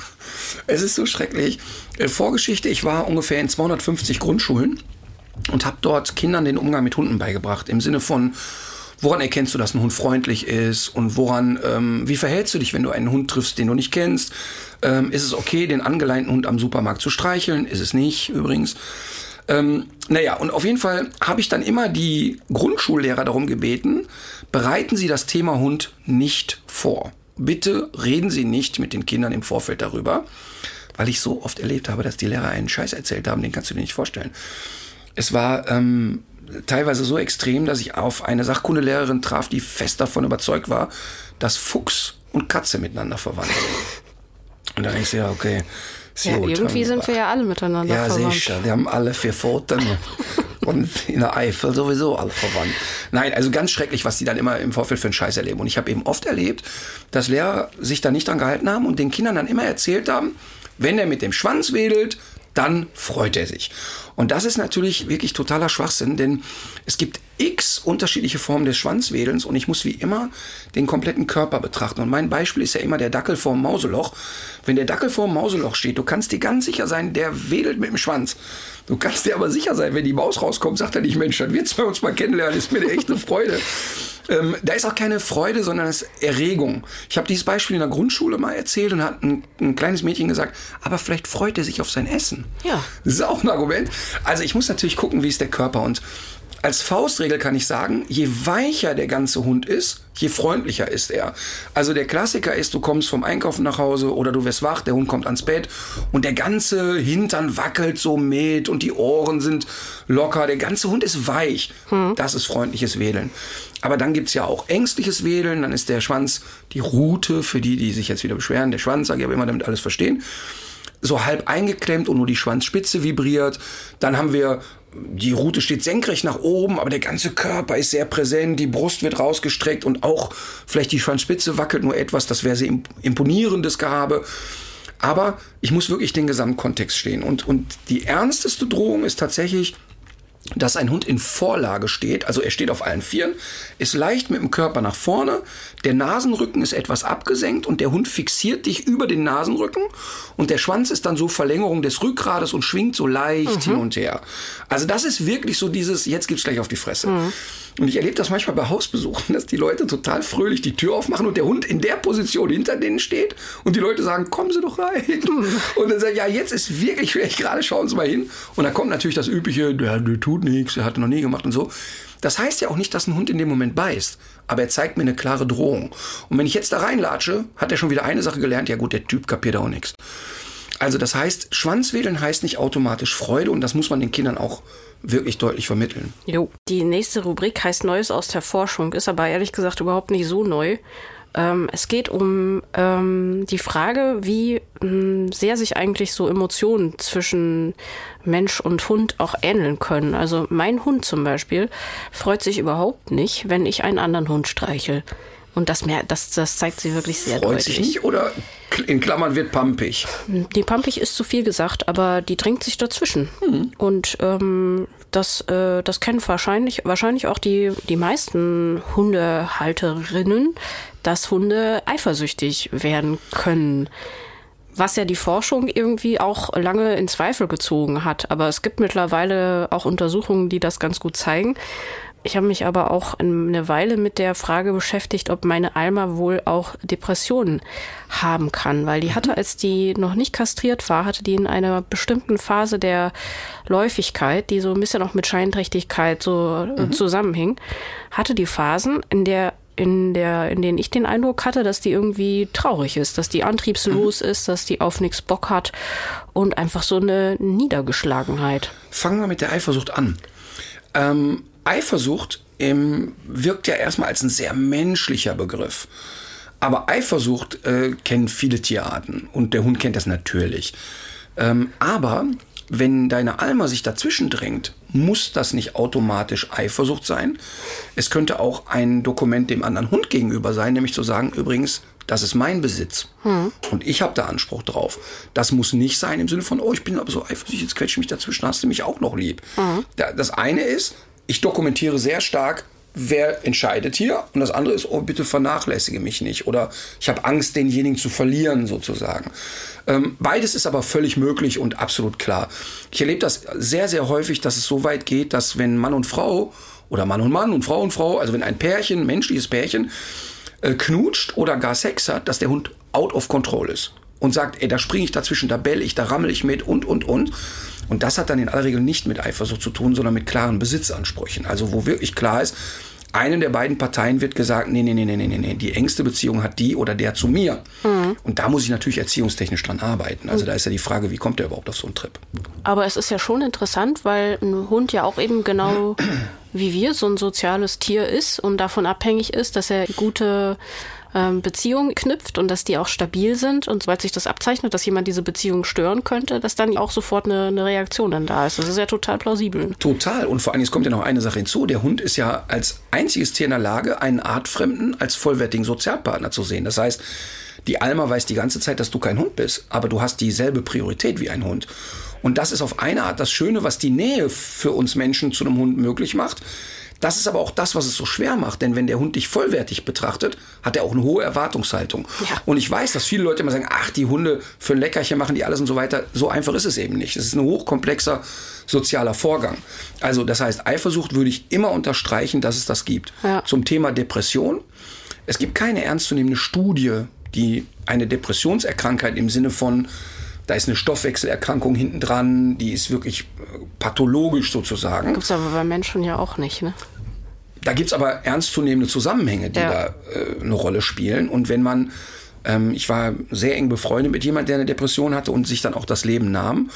Es ist so schrecklich. Äh, Vorgeschichte, ich war ungefähr in 250 Grundschulen und habe dort Kindern den Umgang mit Hunden beigebracht. Im Sinne von, woran erkennst du, dass ein Hund freundlich ist und woran, ähm, wie verhältst du dich, wenn du einen Hund triffst, den du nicht kennst? Ähm, ist es okay, den angeleinten Hund am Supermarkt zu streicheln? Ist es nicht, übrigens. Ähm, naja, und auf jeden Fall habe ich dann immer die Grundschullehrer darum gebeten, bereiten Sie das Thema Hund nicht vor. Bitte reden Sie nicht mit den Kindern im Vorfeld darüber, weil ich so oft erlebt habe, dass die Lehrer einen Scheiß erzählt haben, den kannst du dir nicht vorstellen. Es war ähm, teilweise so extrem, dass ich auf eine Sachkundelehrerin traf, die fest davon überzeugt war, dass Fuchs und Katze miteinander verwandt sind. Und da denkst du ja, okay. Ja, gut, irgendwie sind wir ja alle miteinander ja, verwandt. sicher. Wir haben alle vier Pfoten und in der Eifel sowieso alle verwandt. Nein, also ganz schrecklich, was die dann immer im Vorfeld für einen Scheiß erleben. Und ich habe eben oft erlebt, dass Lehrer sich da nicht dran gehalten haben und den Kindern dann immer erzählt haben, wenn er mit dem Schwanz wedelt, dann freut er sich. Und das ist natürlich wirklich totaler Schwachsinn, denn es gibt x unterschiedliche Formen des Schwanzwedelns und ich muss wie immer den kompletten Körper betrachten. Und mein Beispiel ist ja immer der Dackel vorm Mauseloch. Wenn der Dackel vorm Mauseloch steht, du kannst dir ganz sicher sein, der wedelt mit dem Schwanz. Du kannst dir aber sicher sein, wenn die Maus rauskommt, sagt er nicht, Mensch, dann wird's bei uns mal kennenlernen, ist mir eine echte Freude. Ähm, da ist auch keine Freude, sondern es ist Erregung. Ich habe dieses Beispiel in der Grundschule mal erzählt und hat ein, ein kleines Mädchen gesagt, aber vielleicht freut er sich auf sein Essen. Ja. Das ist auch ein Argument. Also ich muss natürlich gucken, wie ist der Körper und als Faustregel kann ich sagen, je weicher der ganze Hund ist, je freundlicher ist er. Also der Klassiker ist, du kommst vom Einkaufen nach Hause oder du wirst wach, der Hund kommt ans Bett und der ganze Hintern wackelt so mit und die Ohren sind locker, der ganze Hund ist weich. Das ist freundliches Wedeln. Aber dann gibt's ja auch ängstliches Wedeln, dann ist der Schwanz die Rute, für die, die sich jetzt wieder beschweren, der Schwanz, sage ich aber immer damit alles verstehen so halb eingeklemmt und nur die Schwanzspitze vibriert. Dann haben wir die Rute steht senkrecht nach oben, aber der ganze Körper ist sehr präsent, die Brust wird rausgestreckt und auch vielleicht die Schwanzspitze wackelt nur etwas, das wäre sehr imponierendes Gehabe. Aber ich muss wirklich den Gesamtkontext stehen. Und, und die ernsteste Drohung ist tatsächlich, dass ein Hund in Vorlage steht, also er steht auf allen Vieren, ist leicht mit dem Körper nach vorne, der Nasenrücken ist etwas abgesenkt und der Hund fixiert dich über den Nasenrücken und der Schwanz ist dann so Verlängerung des Rückgrades und schwingt so leicht mhm. hin und her. Also das ist wirklich so dieses, jetzt gibt's gleich auf die Fresse. Mhm. Und ich erlebe das manchmal bei Hausbesuchen, dass die Leute total fröhlich die Tür aufmachen und der Hund in der Position hinter denen steht und die Leute sagen, kommen Sie doch rein. Und dann sagen, ja, jetzt ist wirklich schlecht, gerade schauen Sie mal hin. Und dann kommt natürlich das übliche, der, der tut nichts, der hat noch nie gemacht und so. Das heißt ja auch nicht, dass ein Hund in dem Moment beißt, aber er zeigt mir eine klare Drohung. Und wenn ich jetzt da reinlatsche, hat er schon wieder eine Sache gelernt, ja gut, der Typ kapiert auch nichts. Also das heißt, Schwanzwedeln heißt nicht automatisch Freude und das muss man den Kindern auch wirklich deutlich vermitteln. Jo. Die nächste Rubrik heißt Neues aus der Forschung, ist aber ehrlich gesagt überhaupt nicht so neu. Ähm, es geht um ähm, die Frage, wie mh, hm, sehr sich eigentlich so Emotionen zwischen Mensch und Hund auch ähneln können. Also mein Hund zum Beispiel freut sich überhaupt nicht, wenn ich einen anderen Hund streichel. Und das, mehr, das, das zeigt sie wirklich sehr Freut deutlich. sich nicht oder in Klammern wird pampig? Die pampig ist zu viel gesagt, aber die drängt sich dazwischen. Mhm. Und ähm, das, äh, das kennen wahrscheinlich, wahrscheinlich auch die, die meisten Hundehalterinnen, dass Hunde eifersüchtig werden können. Was ja die Forschung irgendwie auch lange in Zweifel gezogen hat. Aber es gibt mittlerweile auch Untersuchungen, die das ganz gut zeigen. Ich habe mich aber auch eine Weile mit der Frage beschäftigt, ob meine Alma wohl auch Depressionen haben kann, weil die hatte, als die noch nicht kastriert war, hatte die in einer bestimmten Phase der Läufigkeit, die so ein bisschen auch mit Scheinträchtigkeit so mhm. zusammenhing, hatte die Phasen, in der in der, in denen ich den Eindruck hatte, dass die irgendwie traurig ist, dass die antriebslos mhm. ist, dass die auf nichts Bock hat und einfach so eine Niedergeschlagenheit. Fangen wir mit der Eifersucht an. Ähm, Eifersucht ähm, wirkt ja erstmal als ein sehr menschlicher Begriff. Aber Eifersucht äh, kennen viele Tierarten und der Hund kennt das natürlich. Ähm, aber wenn deine Alma sich dazwischen drängt, muss das nicht automatisch Eifersucht sein. Es könnte auch ein Dokument dem anderen Hund gegenüber sein, nämlich zu sagen, übrigens, das ist mein Besitz. Hm. Und ich habe da Anspruch drauf. Das muss nicht sein im Sinne von, oh, ich bin aber so eifersüchtig, jetzt quetsche ich mich dazwischen, hast du mich auch noch lieb. Hm. Das eine ist, ich dokumentiere sehr stark, wer entscheidet hier. Und das andere ist, oh, bitte vernachlässige mich nicht. Oder ich habe Angst, denjenigen zu verlieren, sozusagen. Ähm, beides ist aber völlig möglich und absolut klar. Ich erlebe das sehr, sehr häufig, dass es so weit geht, dass wenn Mann und Frau oder Mann und Mann und Frau und Frau, also wenn ein Pärchen, menschliches Pärchen, äh, knutscht oder gar Sex hat, dass der Hund out of control ist und sagt, ey, da springe ich dazwischen, da bell ich, da rammel ich mit und, und, und. Und das hat dann in aller Regel nicht mit Eifersucht zu tun, sondern mit klaren Besitzansprüchen. Also wo wirklich klar ist, einen der beiden Parteien wird gesagt, nee, nee, nee, nee, nee, nee, die engste Beziehung hat die oder der zu mir. Mhm. Und da muss ich natürlich erziehungstechnisch dran arbeiten. Also da ist ja die Frage, wie kommt der überhaupt auf so einen Trip? Aber es ist ja schon interessant, weil ein Hund ja auch eben genau wie wir so ein soziales Tier ist und davon abhängig ist, dass er gute ähm, Beziehungen knüpft und dass die auch stabil sind und sobald sich das abzeichnet, dass jemand diese Beziehung stören könnte, dass dann auch sofort eine, eine Reaktion dann da ist. Das ist ja total plausibel. Total. Und vor allem, es kommt ja noch eine Sache hinzu. Der Hund ist ja als einziges Tier in der Lage, einen Artfremden als vollwertigen Sozialpartner zu sehen. Das heißt, die Alma weiß die ganze Zeit, dass du kein Hund bist, aber du hast dieselbe Priorität wie ein Hund. Und das ist auf eine Art das Schöne, was die Nähe für uns Menschen zu einem Hund möglich macht. Das ist aber auch das, was es so schwer macht, denn wenn der Hund dich vollwertig betrachtet, hat er auch eine hohe Erwartungshaltung. Ja. Und ich weiß, dass viele Leute immer sagen, ach, die Hunde für ein Leckerchen machen die alles und so weiter. So einfach ist es eben nicht. Es ist ein hochkomplexer sozialer Vorgang. Also das heißt, Eifersucht würde ich immer unterstreichen, dass es das gibt. Ja. Zum Thema Depression. Es gibt keine ernstzunehmende Studie, die eine Depressionserkrankheit im Sinne von Da ist eine Stoffwechselerkrankung hinten dran, die ist wirklich äh, pathologisch sozusagen. Gibt's aber bei Menschen ja auch nicht, ne? Da gibt's aber ernstzunehmende Zusammenhänge, die Ja. da äh, eine Rolle spielen. Und wenn man, ähm, ich war sehr eng befreundet mit jemand, der eine Depression hatte und sich dann auch das Leben nahm.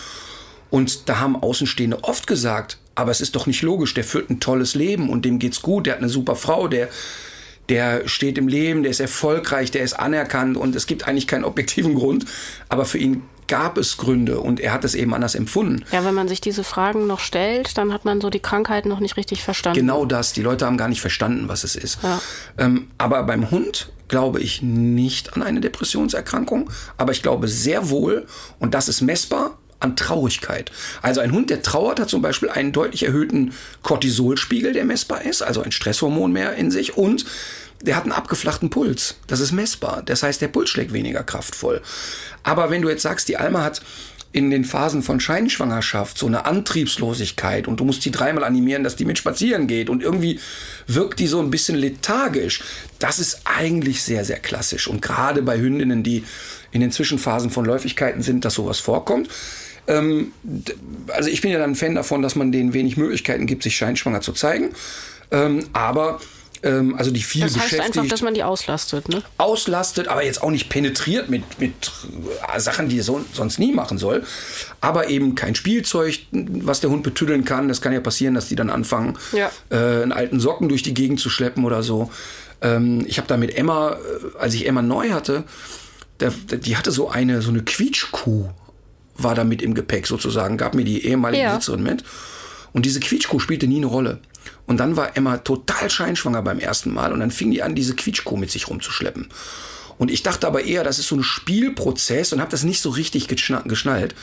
Und da haben Außenstehende oft gesagt, aber es ist doch nicht logisch, der führt ein tolles Leben und dem geht's gut, der hat eine super Frau, der, der steht im Leben, der ist erfolgreich, der ist anerkannt und es gibt eigentlich keinen objektiven Grund, aber für ihn gab es Gründe und er hat es eben anders empfunden. Ja, wenn man sich diese Fragen noch stellt, dann hat man so die Krankheit noch nicht richtig verstanden. Genau das. Die Leute haben gar nicht verstanden, was es ist. Ja. Ähm, aber beim Hund glaube ich nicht an eine Depressionserkrankung, aber ich glaube sehr wohl, und das ist messbar, an Traurigkeit. Also ein Hund, der trauert, hat zum Beispiel einen deutlich erhöhten Cortisolspiegel, der messbar ist, also ein Stresshormon mehr in sich und der hat einen abgeflachten Puls. Das ist messbar. Das heißt, der Puls schlägt weniger kraftvoll. Aber wenn du jetzt sagst, die Alma hat in den Phasen von Scheinschwangerschaft so eine Antriebslosigkeit und du musst die dreimal animieren, dass die mit spazieren geht und irgendwie wirkt die so ein bisschen lethargisch. Das ist eigentlich sehr, sehr klassisch und gerade bei Hündinnen, die in den Zwischenphasen von Läufigkeiten sind, dass sowas vorkommt. Ähm, also ich bin ja dann Fan davon, dass man denen wenig Möglichkeiten gibt, sich scheinschwanger zu zeigen. Ähm, aber ähm, also die viel Das heißt beschäftigt einfach, dass man die auslastet, ne? auslastet, aber jetzt auch nicht penetriert mit, mit äh, Sachen, die er so, sonst nie machen soll. Aber eben kein Spielzeug, was der Hund betüddeln kann. Das kann ja passieren, dass die dann anfangen, Ja. äh, einen alten Socken durch die Gegend zu schleppen oder so. Ähm, ich habe da mit Emma, äh, als ich Emma neu hatte, der, der, die hatte so eine, so eine Quietschkuh, war da mit im Gepäck sozusagen, gab mir die ehemalige Ja. Besitzerin mit. Und diese Quietschkuh spielte nie eine Rolle. Und dann war Emma total scheinschwanger beim ersten Mal und dann fing die an, diese Quietschkuh mit sich rumzuschleppen. Und ich dachte aber eher, das ist so ein Spielprozess und habe das nicht so richtig geschna- geschnallt.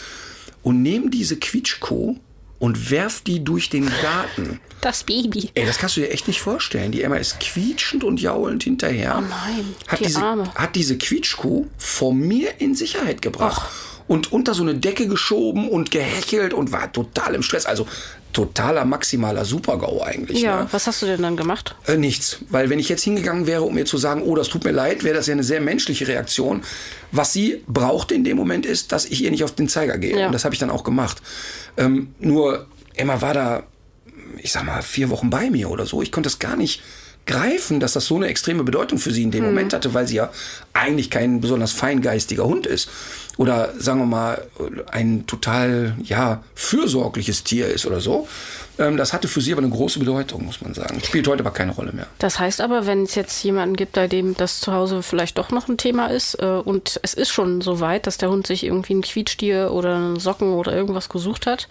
Und nehme diese Quietschkuh und werf die durch den Garten. Das Baby. Ey, das kannst du dir echt nicht vorstellen. Die Emma ist quietschend und jaulend hinterher. Oh nein, hat die diese, Arme. Hat diese Quietschkuh vor mir in Sicherheit gebracht. Und unter so eine Decke geschoben und gehechelt und war total im Stress. Also totaler maximaler Supergau eigentlich. Ja, Ne? was hast du denn dann gemacht? Äh, nichts. Weil wenn ich jetzt hingegangen wäre, um ihr zu sagen, oh, das tut mir leid, wäre das ja eine sehr menschliche Reaktion. Was sie brauchte in dem Moment ist, dass ich ihr nicht auf den Zeiger gehe. Ja. Und das habe ich dann auch gemacht. Ähm, nur Emma war da, ich sag mal, vier Wochen bei mir oder so. Ich konnte es gar nicht greifen, dass das so eine extreme Bedeutung für sie in dem Moment hatte, weil sie ja eigentlich kein besonders feingeistiger Hund ist. Oder sagen wir mal, ein total, ja, fürsorgliches Tier ist oder so. Ähm, das hatte für sie aber eine große Bedeutung, muss man sagen. Spielt heute aber keine Rolle mehr. Das heißt aber, wenn es jetzt jemanden gibt, bei dem das zu Hause vielleicht doch noch ein Thema ist äh, und es ist schon so weit, dass der Hund sich irgendwie einen Quietschtier oder einen Socken oder irgendwas gesucht hat,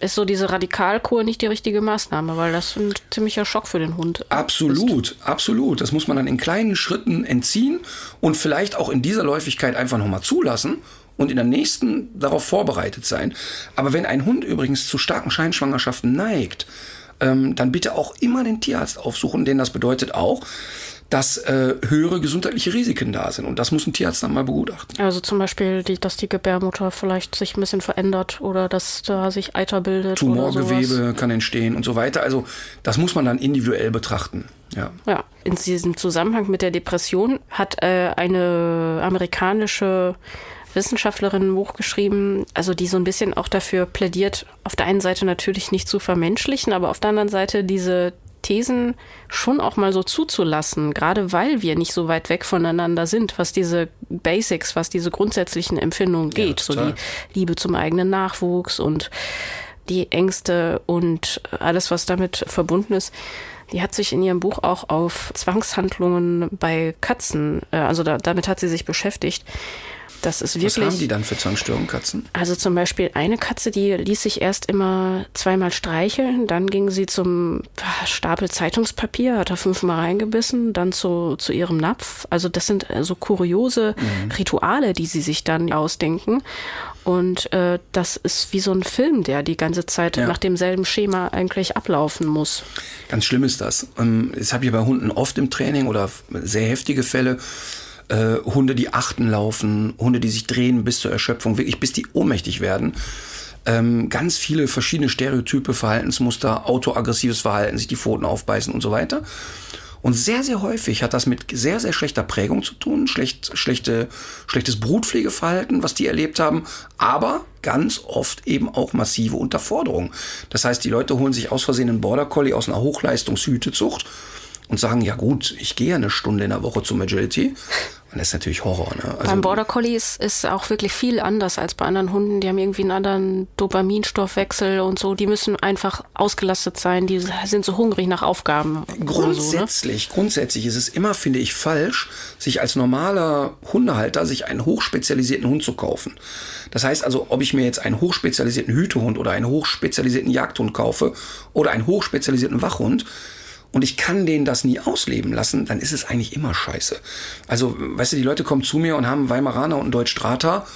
ist so diese Radikalkur nicht die richtige Maßnahme, weil das ein ziemlicher Schock für den Hund ist. Absolut, absolut. Das muss man dann in kleinen Schritten entziehen und vielleicht auch in dieser Läufigkeit einfach nochmal zulassen und in der nächsten darauf vorbereitet sein. Aber wenn ein Hund übrigens zu starken Scheinschwangerschaften neigt, ähm, dann bitte auch immer den Tierarzt aufsuchen, denn das bedeutet auch, dass äh, höhere gesundheitliche Risiken da sind. Und das muss ein Tierarzt dann mal begutachten. Also zum Beispiel, die, dass die Gebärmutter vielleicht sich ein bisschen verändert oder dass da sich Eiter bildet. Tumorgewebe kann entstehen und so weiter. Also das muss man dann individuell betrachten. Ja. Ja, in diesem Zusammenhang mit der Depression hat äh, eine amerikanische Wissenschaftlerin ein Buch geschrieben, also die so ein bisschen auch dafür plädiert, auf der einen Seite natürlich nicht zu vermenschlichen, aber auf der anderen Seite diese Thesen schon auch mal so zuzulassen, gerade weil wir nicht so weit weg voneinander sind, was diese Basics, was diese grundsätzlichen Empfindungen geht, so total. die Liebe zum eigenen Nachwuchs und die Ängste und alles, was damit verbunden ist. Die hat sich in ihrem Buch auch auf Zwangshandlungen bei Katzen, äh, also da, damit hat sie sich beschäftigt. Das ist Was wirklich. haben die dann für Zwangsstörungen, Katzen? Also zum Beispiel eine Katze, die ließ sich erst immer zweimal streicheln, dann ging sie zum ah, Stapel Zeitungspapier, hat da fünfmal reingebissen, dann zu, zu ihrem Napf. Also das sind äh, so kuriose Rituale, die sie sich dann ausdenken. Und äh, das ist wie so ein Film, der die ganze Zeit Ja. nach demselben Schema eigentlich ablaufen muss. Ganz schlimm ist das. Ähm, Das habe ich bei Hunden oft im Training oder sehr heftige Fälle. Äh, Hunde, die achten laufen, Hunde, die sich drehen bis zur Erschöpfung, wirklich bis die ohnmächtig werden. Ähm, ganz viele verschiedene Stereotype, Verhaltensmuster, autoaggressives Verhalten, sich die Pfoten aufbeißen und so weiter. Und sehr, sehr häufig hat das mit sehr, sehr schlechter Prägung zu tun, schlecht, schlechte, schlechtes Brutpflegeverhalten, was die erlebt haben, aber ganz oft eben auch massive Unterforderung. Das heißt, die Leute holen sich aus Versehen einen Border Collie aus einer Hochleistungshütezucht und sagen, ja gut, ich gehe eine Stunde in der Woche zum Agility. Und das ist natürlich Horror. Ne? Also, Beim Border Collie ist, ist auch wirklich viel anders als bei anderen Hunden. Die haben irgendwie einen anderen Dopaminstoffwechsel und so. Die müssen einfach ausgelastet sein. Die sind so hungrig nach Aufgaben. Grundsätzlich, so, ne? grundsätzlich ist es immer, finde ich, falsch, sich als normaler Hundehalter sich einen hochspezialisierten Hund zu kaufen. Das heißt also, ob ich mir jetzt einen hochspezialisierten Hütehund oder einen hochspezialisierten Jagdhund kaufe oder einen hochspezialisierten Wachhund, und ich kann denen das nie ausleben lassen, dann ist es eigentlich immer scheiße. Also, weißt du, die Leute kommen zu mir und haben einen Weimaraner und einen Deutsch-Strata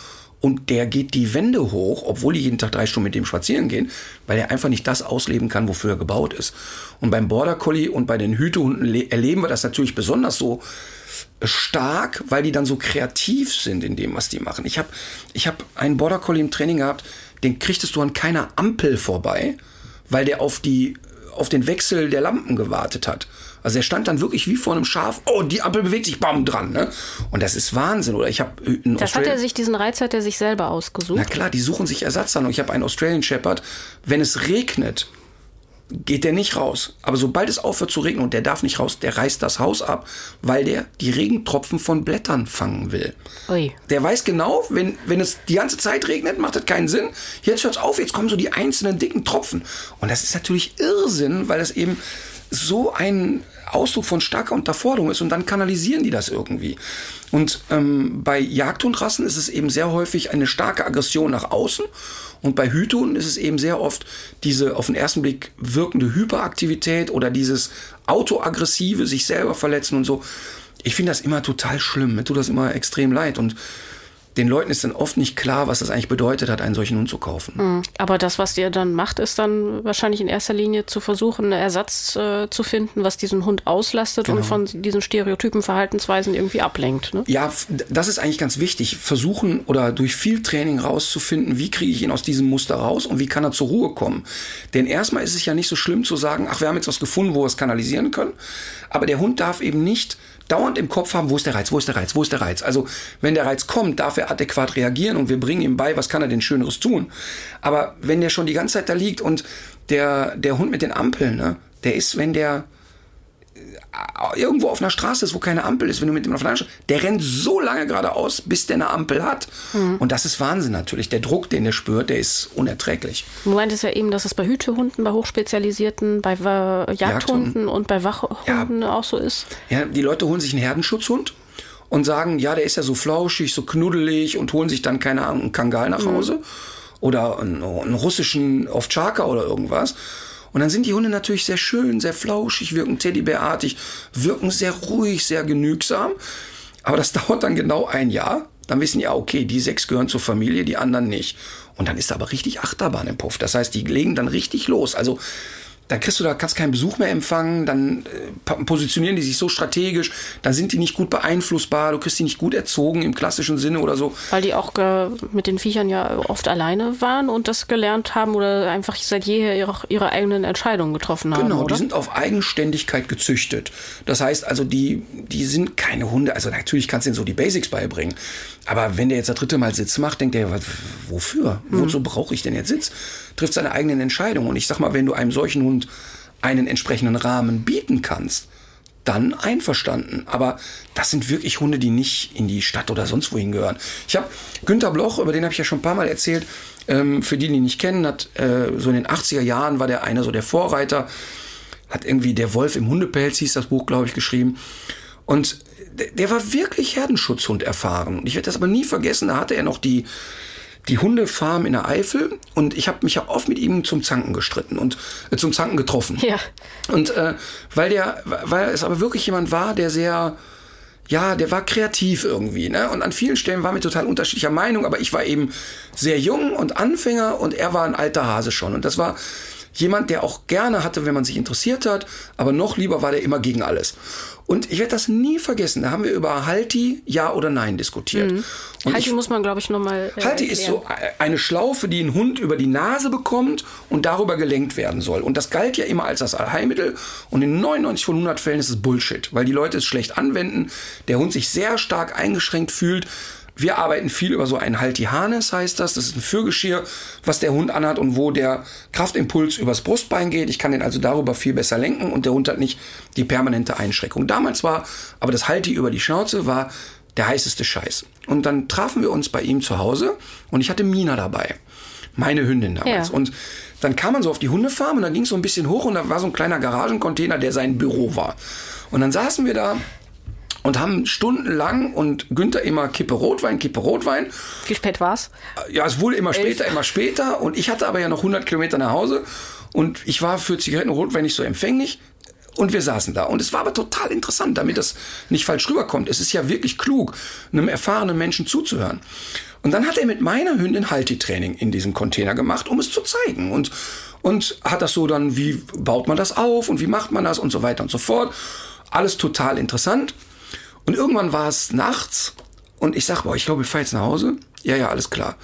und der geht die Wände hoch, obwohl die jeden Tag drei Stunden mit dem spazieren gehen, weil er einfach nicht das ausleben kann, wofür er gebaut ist. Und beim Border Collie und bei den Hütehunden erleben wir das natürlich besonders so stark, weil die dann so kreativ sind in dem, was die machen. Ich habe ich hab einen Border Collie im Training gehabt, den kriegtest du an keiner Ampel vorbei, weil der auf die auf den Wechsel der Lampen gewartet hat. Also er stand dann wirklich wie vor einem Schaf, oh, die Ampel bewegt sich, bam, dran. Ne? Und das ist Wahnsinn. Oder ich habe Das hat er sich, diesen Reiz hat er sich selber ausgesucht. Na klar, die suchen sich Ersatz an. Und ich habe einen Australian Shepherd, wenn es regnet, geht der nicht raus. Aber sobald es aufhört zu regnen und der darf nicht raus, der reißt das Haus ab, weil der die Regentropfen von Blättern fangen will. Ui. Der weiß genau, wenn, wenn es die ganze Zeit regnet, macht das keinen Sinn. Jetzt hört es auf, jetzt kommen so die einzelnen dicken Tropfen. Und das ist natürlich Irrsinn, weil das eben so ein Ausdruck von starker Unterforderung ist und dann kanalisieren die das irgendwie. Und ähm, bei Jagdhundrassen ist es eben sehr häufig eine starke Aggression nach außen und bei Hüthunden ist es eben sehr oft diese auf den ersten Blick wirkende Hyperaktivität oder dieses autoaggressive, sich selber verletzen und so. Ich finde das immer total schlimm. Mir tut das immer extrem leid. Und den Leuten ist dann oft nicht klar, was das eigentlich bedeutet hat, einen solchen Hund zu kaufen. Mhm. Aber das, was ihr dann macht, ist dann wahrscheinlich in erster Linie zu versuchen, einen Ersatz äh, zu finden, was diesen Hund auslastet genau. und von diesen stereotypen Verhaltensweisen irgendwie ablenkt. Ne? Ja, das ist eigentlich ganz wichtig. Versuchen oder durch viel Training rauszufinden, wie kriege ich ihn aus diesem Muster raus und wie kann er zur Ruhe kommen. Denn erstmal ist es ja nicht so schlimm zu sagen, ach, wir haben jetzt was gefunden, wo wir es kanalisieren können. Aber der Hund darf eben nicht dauernd im Kopf haben, wo ist der Reiz, wo ist der Reiz, wo ist der Reiz. Also wenn der Reiz kommt, darf er adäquat reagieren und wir bringen ihm bei, was kann er denn Schöneres tun. Aber wenn der schon die ganze Zeit da liegt und der, der Hund mit den Ampeln, ne, der ist, wenn der irgendwo auf einer Straße ist, wo keine Ampel ist, wenn du mit dem auf einer der rennt so lange geradeaus, bis der eine Ampel hat. Mhm. Und das ist Wahnsinn natürlich. Der Druck, den er spürt, der ist unerträglich. Du meintest ja eben, dass es bei Hütehunden, bei Hochspezialisierten, bei Jagdhunden, Jagdhunden und bei Wachhunden ja. auch so ist. Ja, die Leute holen sich einen Herdenschutzhund und sagen, ja, der ist ja so flauschig, so knuddelig und holen sich dann, keine Ahnung, einen Kangal nach mhm. Hause mhm. oder einen, einen russischen Ovtschaka oder irgendwas. Und dann sind die Hunde natürlich sehr schön, sehr flauschig, wirken Teddybärartig, wirken sehr ruhig, sehr genügsam. Aber das dauert dann genau ein Jahr. Dann wissen ja, okay, die sechs gehören zur Familie, die anderen nicht. Und dann ist aber richtig Achterbahn im Puff. Das heißt, die legen dann richtig los. Also dann kriegst du da, kannst keinen Besuch mehr empfangen, dann äh, positionieren die sich so strategisch, dann sind die nicht gut beeinflussbar, du kriegst die nicht gut erzogen im klassischen Sinne oder so. Weil die auch mit den Viechern ja oft alleine waren und das gelernt haben oder einfach seit jeher ihre, ihre eigenen Entscheidungen getroffen haben. Genau, oder? die sind auf Eigenständigkeit gezüchtet. Das heißt also, die, die sind keine Hunde, also natürlich kannst du ihnen so die Basics beibringen. Aber wenn der jetzt das dritte Mal Sitz macht, denkt der, wofür? Mhm. Wozu brauche ich denn jetzt Sitz? Trifft seine eigenen Entscheidungen. Und ich sag mal, wenn du einem solchen Hund und einen entsprechenden Rahmen bieten kannst, dann einverstanden. Aber das sind wirklich Hunde, die nicht in die Stadt oder sonst wohin gehören. Ich habe Günter Bloch, über den habe ich ja schon ein paar Mal erzählt, ähm, für die, die ihn nicht kennen, hat äh, so in den 80er Jahren war der einer so der Vorreiter, hat irgendwie Der Wolf im Hundepelz hieß das Buch, glaube ich, geschrieben. Und der, der war wirklich Herdenschutzhund erfahren. Ich werde das aber nie vergessen, da hatte er noch die die Hundefarm in der Eifel und ich habe mich ja oft mit ihm zum Zanken gestritten und äh, zum Zanken getroffen. Ja. Und äh, weil der, weil es aber wirklich jemand war, der sehr ja, der war kreativ irgendwie, ne? Und an vielen Stellen war mir total unterschiedlicher Meinung, aber ich war eben sehr jung und Anfänger und er war ein alter Hase schon. Und das war jemand, der auch gerne hatte, wenn man sich interessiert hat, aber noch lieber war der immer gegen alles. Und ich werde das nie vergessen. Da haben wir über Halti, ja oder nein diskutiert. Mhm. Halti ich, muss man, glaube ich, nochmal. Äh, Halti ist so eine Schlaufe, die ein Hund über die Nase bekommt und darüber gelenkt werden soll. Und das galt ja immer als das Allheilmittel. Und in 99 von 100 Fällen ist es Bullshit, weil die Leute es schlecht anwenden, der Hund sich sehr stark eingeschränkt fühlt wir arbeiten viel über so ein Halti-Harness, heißt das. Das ist ein Fürgeschirr, was der Hund anhat und wo der Kraftimpuls übers Brustbein geht. Ich kann den also darüber viel besser lenken und der Hund hat nicht die permanente Einschränkung. Damals war aber das Halti über die Schnauze war der heißeste Scheiß. Und dann trafen wir uns bei ihm zu Hause und ich hatte Mina dabei. Meine Hündin damals. Ja. Und dann kam man so auf die Hundefarm und dann ging es so ein bisschen hoch und da war so ein kleiner Garagencontainer, der sein Büro war. Und dann saßen wir da und haben stundenlang und Günther immer Kippe Rotwein, Kippe Rotwein. Wie spät war's? Ja, es wurde immer Elf. später, immer später und ich hatte aber ja noch 100 Kilometer nach Hause und ich war für Zigaretten und Rotwein nicht so empfänglich. Und wir saßen da. Und es war aber total interessant, damit das nicht falsch rüberkommt. Es ist ja wirklich klug, einem erfahrenen Menschen zuzuhören. Und dann hat er mit meiner Hündin Halti-Training in diesem Container gemacht, um es zu zeigen. Und, und hat das so dann, wie baut man das auf und wie macht man das und so weiter und so fort. Alles total interessant. Und irgendwann war es nachts und ich sag, boah, ich glaube, ich fahre jetzt nach Hause. Ja, ja, alles klar.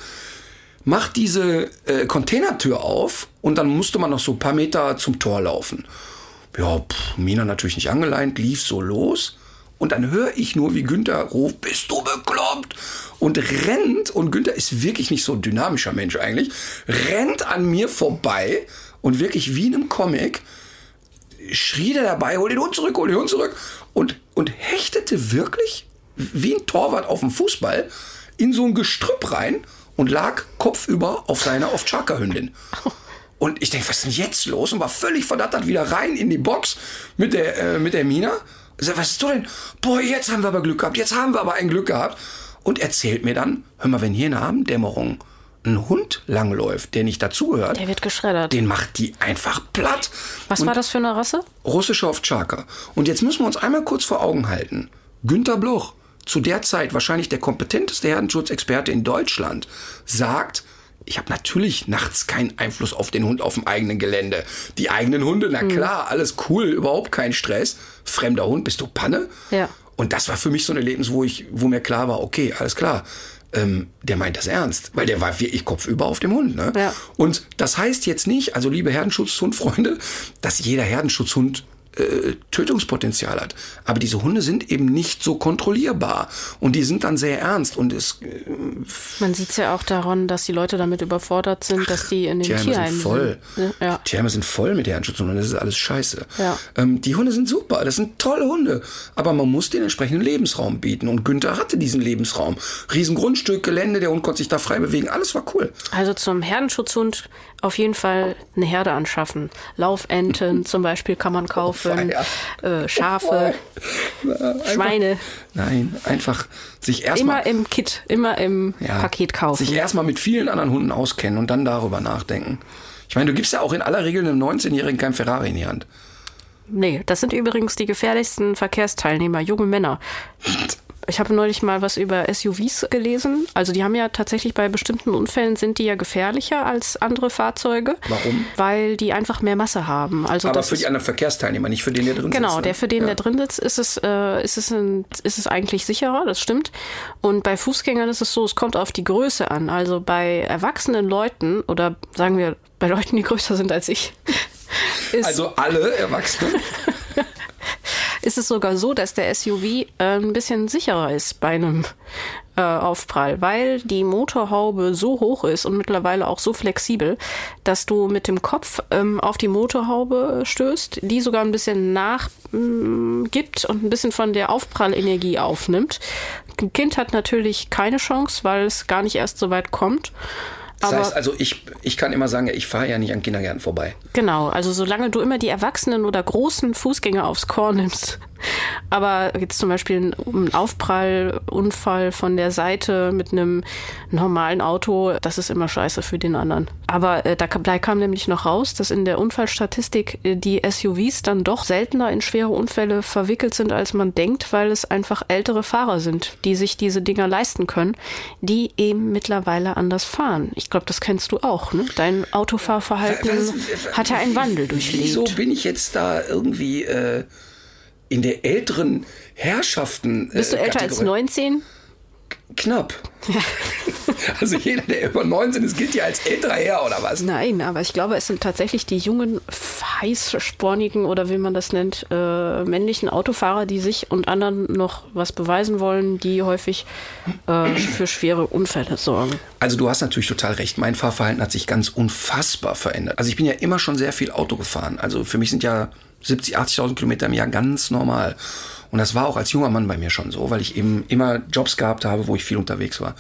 Mach diese äh, Containertür auf und dann musste man noch so ein paar Meter zum Tor laufen. Ja, pff, Mina natürlich nicht angeleint, lief so los. Und dann höre ich nur, wie Günther ruft, bist du bekloppt? Und rennt, und Günther ist wirklich nicht so ein dynamischer Mensch eigentlich, rennt an mir vorbei und wirklich wie in einem Comic schrie der dabei, hol den Hund zurück, hol den Hund zurück und, und hechtete wirklich wie ein Torwart auf dem Fußball in so ein Gestrüpp rein und lag kopfüber auf seiner Ovtschaka-Hündin. Und ich denke, was ist denn jetzt los? Und war völlig verdattert wieder rein in die Box mit der, äh, mit der Mina. sag, was ist du denn? Boah, jetzt haben wir aber Glück gehabt. Jetzt haben wir aber ein Glück gehabt. Und erzählt mir dann, hör mal, wenn hier in der Abenddämmerung ein Hund langläuft, der nicht dazugehört, der wird geschreddert. Den macht die einfach platt. Was und war das für eine Rasse? Russische Ovtschaka. Und jetzt müssen wir uns einmal kurz vor Augen halten. Günter Bloch, zu der Zeit wahrscheinlich der kompetenteste Herdenschutzexperte in Deutschland, sagt, ich habe natürlich nachts keinen Einfluss auf den Hund auf dem eigenen Gelände. Die eigenen Hunde, na mhm. klar, alles cool, überhaupt kein Stress. Fremder Hund, bist du Panne? Ja. Und das war für mich so ein Erlebnis, wo ich, wo mir klar war, okay, alles klar ähm, der meint das ernst, weil der war wirklich kopfüber auf dem Hund. Ne? Ja. Und das heißt jetzt nicht, also liebe Herdenschutzhundfreunde, dass jeder Herdenschutzhund äh, Tötungspotenzial hat. Aber diese Hunde sind eben nicht so kontrollierbar und die sind dann sehr ernst und es. Äh, Man sieht es ja auch daran, dass die Leute damit überfordert sind, dass die in den Tierheimen sind voll. Sind. Ja. Die Tierheime sind voll mit Herrenschutzhunden. Das ist alles scheiße. Ja. Ähm, die Hunde sind super. Das sind tolle Hunde. Aber man muss den entsprechenden Lebensraum bieten. Und Günther hatte diesen Lebensraum. Riesengrundstück, Gelände, der Hund konnte sich da frei bewegen. Alles war cool. Also zum Herdenschutzhund auf jeden Fall eine Herde anschaffen. Laufenten zum Beispiel kann man kaufen, oh, äh, Schafe, Na, Schweine. Nein, einfach sich erstmal. Immer im Kit, immer im ja, Paket kaufen. Sich erstmal mit vielen anderen Hunden auskennen und dann darüber nachdenken. Ich meine, du gibst ja auch in aller Regel einem 19-Jährigen kein Ferrari in die Hand. Nee, das sind übrigens die gefährlichsten Verkehrsteilnehmer, junge Männer. Ich habe neulich mal was über SUVs gelesen. Also die haben ja tatsächlich bei bestimmten Unfällen sind die ja gefährlicher als andere Fahrzeuge. Warum? Weil die einfach mehr Masse haben. Also Aber für die anderen Verkehrsteilnehmer, nicht für den, der drin genau, sitzt. Genau, der für den, ja. der drin sitzt, ist es, äh, ist, es ein, ist es eigentlich sicherer, das stimmt. Und bei Fußgängern ist es so, es kommt auf die Größe an. Also bei erwachsenen Leuten oder sagen wir bei Leuten, die größer sind als ich. also alle Erwachsenen. ist es sogar so, dass der SUV äh, ein bisschen sicherer ist bei einem äh, Aufprall, weil die Motorhaube so hoch ist und mittlerweile auch so flexibel, dass du mit dem Kopf ähm, auf die Motorhaube stößt, die sogar ein bisschen nachgibt mm, und ein bisschen von der Aufprallenergie aufnimmt. Ein Kind hat natürlich keine Chance, weil es gar nicht erst so weit kommt. Das heißt also, ich, ich kann immer sagen, ich fahre ja nicht an Kindergärten vorbei. Genau, also solange du immer die Erwachsenen oder großen Fußgänger aufs Korn nimmst, Aber jetzt zum Beispiel ein, Aufprallunfall von der Seite mit einem normalen Auto, das ist immer scheiße für den anderen. Aber äh, da, kam- da kam nämlich noch raus, dass in der Unfallstatistik äh, die SUVs dann doch seltener in schwere Unfälle verwickelt sind, als man denkt, weil es einfach ältere Fahrer sind, die sich diese Dinger leisten können, die eben mittlerweile anders fahren. Ich glaube, das kennst du auch. Ne? Dein Autofahrverhalten Was- hat ja einen Wandel durchlebt. Wieso bin ich jetzt da irgendwie äh, in der älteren Herrschaften? Äh, Bist du älter als Kategorie? 19? Knapp. also jeder, der über 19 ist, gilt ja als älterer Herr oder was? Nein, aber ich glaube, es sind tatsächlich die jungen, heißspornigen oder wie man das nennt, äh, männlichen Autofahrer, die sich und anderen noch was beweisen wollen, die häufig äh, für schwere Unfälle sorgen. Also du hast natürlich total recht. Mein Fahrverhalten hat sich ganz unfassbar verändert. Also ich bin ja immer schon sehr viel Auto gefahren. Also für mich sind ja 70, 80.000 Kilometer im Jahr ganz normal. Und das war auch als junger Mann bei mir schon so, weil ich eben immer Jobs gehabt habe, wo ich viel unterwegs war.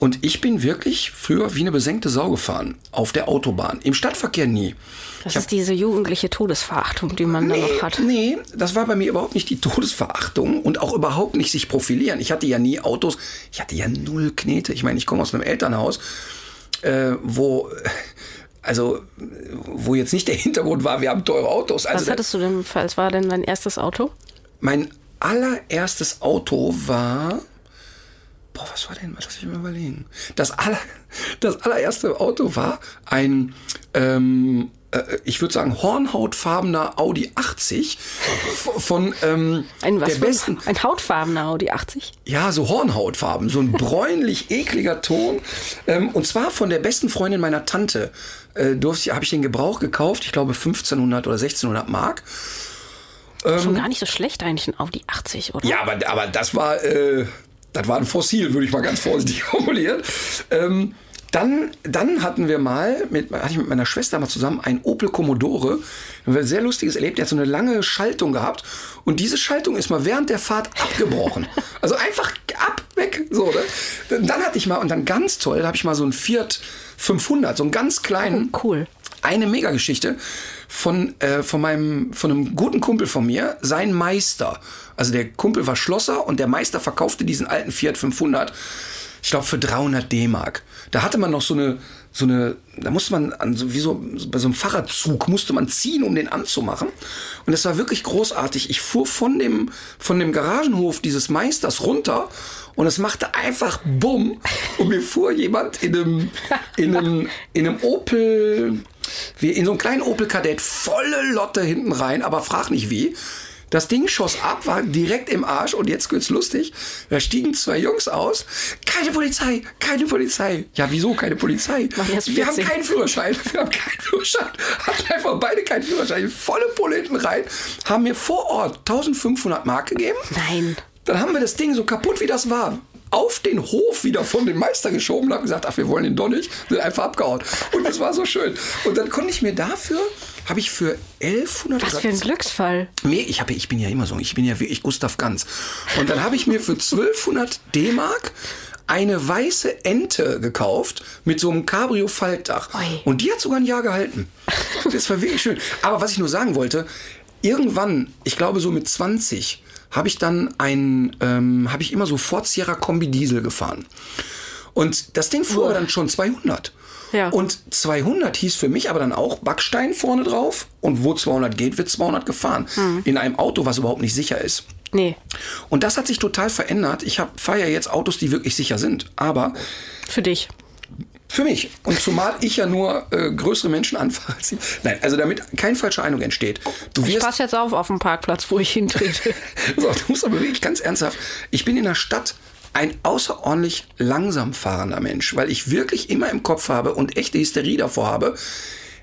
Und ich bin wirklich früher wie eine besenkte Sau gefahren. Auf der Autobahn. Im Stadtverkehr nie. Das ist diese jugendliche Todesverachtung, die man da Nee, noch hat. nee, das war bei mir überhaupt nicht die Todesverachtung und auch überhaupt nicht sich profilieren. Ich hatte ja nie Autos, ich hatte ja null Knete. Ich meine, ich komme aus einem Elternhaus, äh, wo, also, wo jetzt nicht der Hintergrund war, wir haben teure Autos. Also Was hattest du denn, was war denn dein erstes Auto? mein allererstes Auto war. Boah, was war denn? Lass mich mal überlegen. Das, aller, das allererste Auto war ein, ähm, äh, ich würde sagen, hornhautfarbener Audi 80 v- von ähm, Ein was der besten. Ein hautfarbener Audi 80? Ja, so Hornhautfarben, so ein bräunlich ekliger Ton. Ähm, und zwar von der besten Freundin meiner Tante. Äh, durfte habe ich den Gebrauch gekauft, ich glaube 1500 oder 1600 Mark. Schon gar nicht so schlecht eigentlich, ein Audi 80, oder? Ähm, Ja, aber, aber das war, äh, das war ein Fossil, würde ich mal ganz vorsichtig formulieren. Ähm, dann, dann hatten wir mal, mit, hatte ich mit meiner Schwester mal zusammen ein Opel Commodore. Da haben wir ein sehr lustiges erlebt. Der hat so eine lange Schaltung gehabt. Und diese Schaltung ist mal während der Fahrt abgebrochen. Also einfach ab, weg. So, ne? Dann hatte ich mal, und dann ganz toll, da habe ich mal so einen Fiat 500, so einen ganz kleinen Oh, cool. eine Megageschichte von, äh, von meinem, von einem guten Kumpel von mir, sein Meister. Also der Kumpel war Schlosser und der Meister verkaufte diesen alten Fiat 500, ich glaube für 300 D-Mark. Da hatte man noch so eine, so eine, da musste man an so, wie so, bei so einem Fahrradzug musste man ziehen, um den anzumachen. Und das war wirklich großartig. Ich fuhr von dem, von dem Garagenhof dieses Meisters runter und es machte einfach Bumm und mir fuhr jemand in einem, in einem, in einem Opel, wie in so einem kleinen Opel Kadett volle Lotte hinten rein, aber frag nicht wie. Das Ding schoss ab, war direkt im Arsch und jetzt wird's lustig. Da stiegen zwei Jungs aus. Keine Polizei, keine Polizei. Ja, wieso keine Polizei? Wir haben 14. keinen Führerschein. Wir haben keinen Führerschein. Hatten einfach beide keinen Führerschein. Volle Pulle hinten rein. Haben mir vor Ort 1500 Mark gegeben. Nein. Dann haben wir das Ding so kaputt wie das war auf den Hof wieder von dem Meister geschoben und haben gesagt, ach, wir wollen den doch nicht. Sind einfach abgehauen. Und das war so schön. Und dann konnte ich mir dafür, habe ich für 1100 Was für ein Glücksfall. Nee, ich, hab, ich bin ja immer so, ich bin ja wirklich Gustav Ganz. Und dann habe ich mir für 1200 D-Mark eine weiße Ente gekauft mit so einem Cabrio-Faltdach. Und die hat sogar ein Jahr gehalten. Das war wirklich schön. Aber was ich nur sagen wollte, irgendwann, ich glaube so mit 20, habe ich dann ein, ähm, habe ich immer so Ford Sierra Kombi Diesel gefahren. Und das Ding fuhr aber dann schon 200. Ja. Und 200 hieß für mich aber dann auch Backstein vorne drauf. Und wo 200 geht, wird 200 gefahren. In einem Auto, was überhaupt nicht sicher ist. Nee, Und das hat sich total verändert. Ich fahre ja jetzt Autos, die wirklich sicher sind. Aber für dich. Für mich. Und zumal ich ja nur äh, größere Menschen anfahre. als sie- Nein, also damit kein falscher Eindruck entsteht. Du Ich wirst passe jetzt auf auf dem Parkplatz, wo ich hintrete. so, du musst aber wirklich ganz ernsthaft. Ich bin in der Stadt ein außerordentlich langsam fahrender Mensch, weil ich wirklich immer im Kopf habe und echte Hysterie davor habe.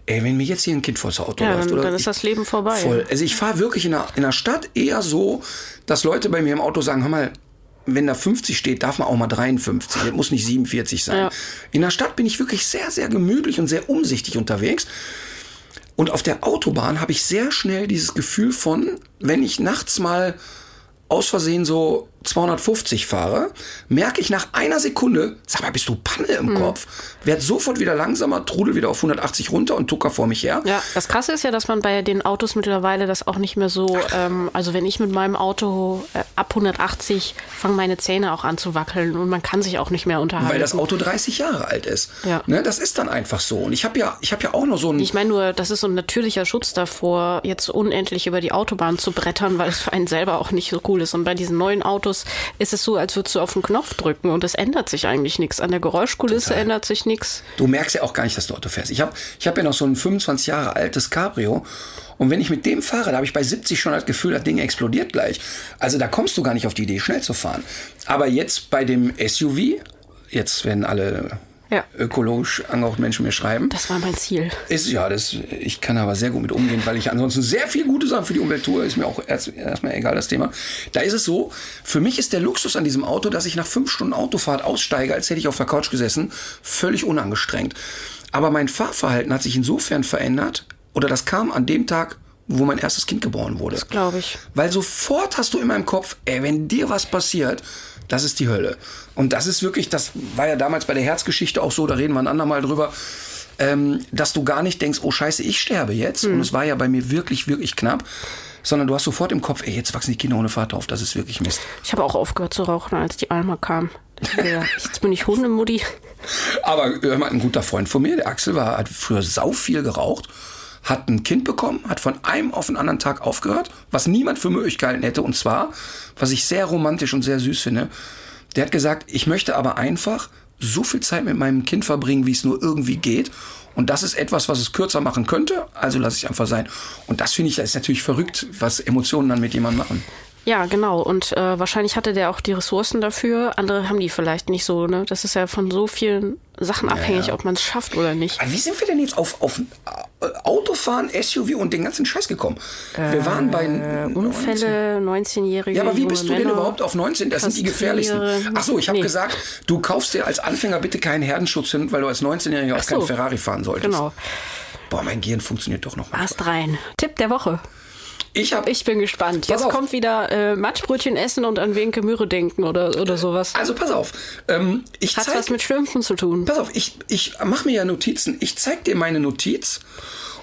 Ey, wenn mir jetzt hier ein Kind vors Auto Ja, läuft, dann- oder dann ist ich- das Leben vorbei. Voll. Also ich fahre wirklich in der, in der Stadt eher so, dass Leute bei mir im Auto sagen, hör mal, wenn da 50 steht, darf man auch mal 53. Das muss nicht 47 sein. Ja. In der Stadt bin ich wirklich sehr, sehr gemütlich und sehr umsichtig unterwegs. Und auf der Autobahn habe ich sehr schnell dieses Gefühl von, wenn ich nachts mal aus Versehen so 250 fahre, merke ich nach einer Sekunde, sag mal, bist du Panne im Kopf? Werd sofort wieder langsamer, trudel wieder auf 180 runter und tucker vor mich her. Ja, das Krasse ist ja, dass man bei den Autos mittlerweile das auch nicht mehr so, ähm, also wenn ich mit meinem Auto äh, ab 180 fangen meine Zähne auch an zu wackeln und man kann sich auch nicht mehr unterhalten. Weil das Auto 30 Jahre alt ist. Ja. Ne, das ist dann einfach so. Und ich habe ja, ich habe ja auch noch so ein. ich meine nur, das ist so ein natürlicher Schutz davor, jetzt unendlich über die Autobahn zu brettern, weil es für einen selber auch nicht so cool ist. Und bei diesen neuen Autos ist es so, als würdest du auf den Knopf drücken und es ändert sich eigentlich nichts. An der Geräuschkulisse Total. ändert sich nichts. Du merkst ja auch gar nicht, dass du Auto fährst. Ich habe ich hab ja noch so ein 25 Jahre altes Cabrio. Und wenn ich mit dem fahre, da habe ich bei 70 schon das Gefühl, das Ding explodiert gleich. Also da kommst du gar nicht auf die Idee, schnell zu fahren. Aber jetzt bei dem SUV, jetzt werden alle Ja. ökologisch angehauchten Menschen mir schreiben. Das war mein Ziel. Ist ja, das, ich kann aber sehr gut mit umgehen, weil ich ansonsten sehr viel gute Sachen für die Umwelt tue. Ist mir auch erst, erstmal egal das Thema. Da ist es so, für mich ist der Luxus an diesem Auto, dass ich nach fünf Stunden Autofahrt aussteige, als hätte ich auf der Couch gesessen, völlig unangestrengt. Aber mein Fahrverhalten hat sich insofern verändert, oder das kam an dem Tag, wo mein erstes Kind geboren wurde. Das glaube ich. Weil sofort hast du in meinem Kopf, ey, wenn dir was passiert, das ist die Hölle. Und das ist wirklich, das war ja damals bei der Herzgeschichte auch so, da reden wir ein andermal drüber, ähm, dass du gar nicht denkst, oh scheiße, ich sterbe jetzt. Und es war ja bei mir wirklich, wirklich knapp. Sondern du hast sofort im Kopf, ey, jetzt wachsen die Kinder ohne Vater auf, das ist wirklich Mist. Ich habe auch aufgehört zu rauchen, als die Alma kam. Jetzt bin ich Hundemutti. Aber hör mal, ein guter Freund von mir, der Axel, war, hat früher sau viel geraucht, hat ein Kind bekommen, hat von einem auf den anderen Tag aufgehört, was niemand für möglich gehalten hätte. Und zwar, was ich sehr romantisch und sehr süß finde, der hat gesagt, ich möchte aber einfach so viel Zeit mit meinem Kind verbringen, wie es nur irgendwie geht. Und das ist etwas, was es kürzer machen könnte, also lasse ich einfach sein. Und das finde ich, das ist natürlich verrückt, was Emotionen dann mit jemandem machen. Ja, genau. Und äh, wahrscheinlich hatte der auch die Ressourcen dafür. Andere haben die vielleicht nicht so. Ne? Das ist ja von so vielen Sachen abhängig, ja. ob man es schafft oder nicht. Aber wie sind wir denn jetzt auf, auf Autofahren, SUV und den ganzen Scheiß gekommen? wir waren bei Äh, Unfälle, 19-Jährige. Ja, aber wie bist du denn Männer, überhaupt auf 19? Das sind die gefährlichsten. Ach so, ich habe Nee. gesagt, du kaufst dir als Anfänger bitte keinen Herdenschutz hin, weil du als 19-Jähriger auch so. keinen Ferrari fahren solltest. Genau. Boah, mein Gehirn funktioniert doch noch mal. Ast rein. Tipp der Woche. Ich habe Ich bin gespannt. Jetzt auf. kommt wieder äh, Matschbrötchen essen und an Wenke Möhre denken oder, oder sowas. also pass auf. Ähm, ich Hat zeig, was mit Schlümpfen zu tun. Pass auf, ich, ich mache mir ja Notizen. Ich zeig dir meine Notiz.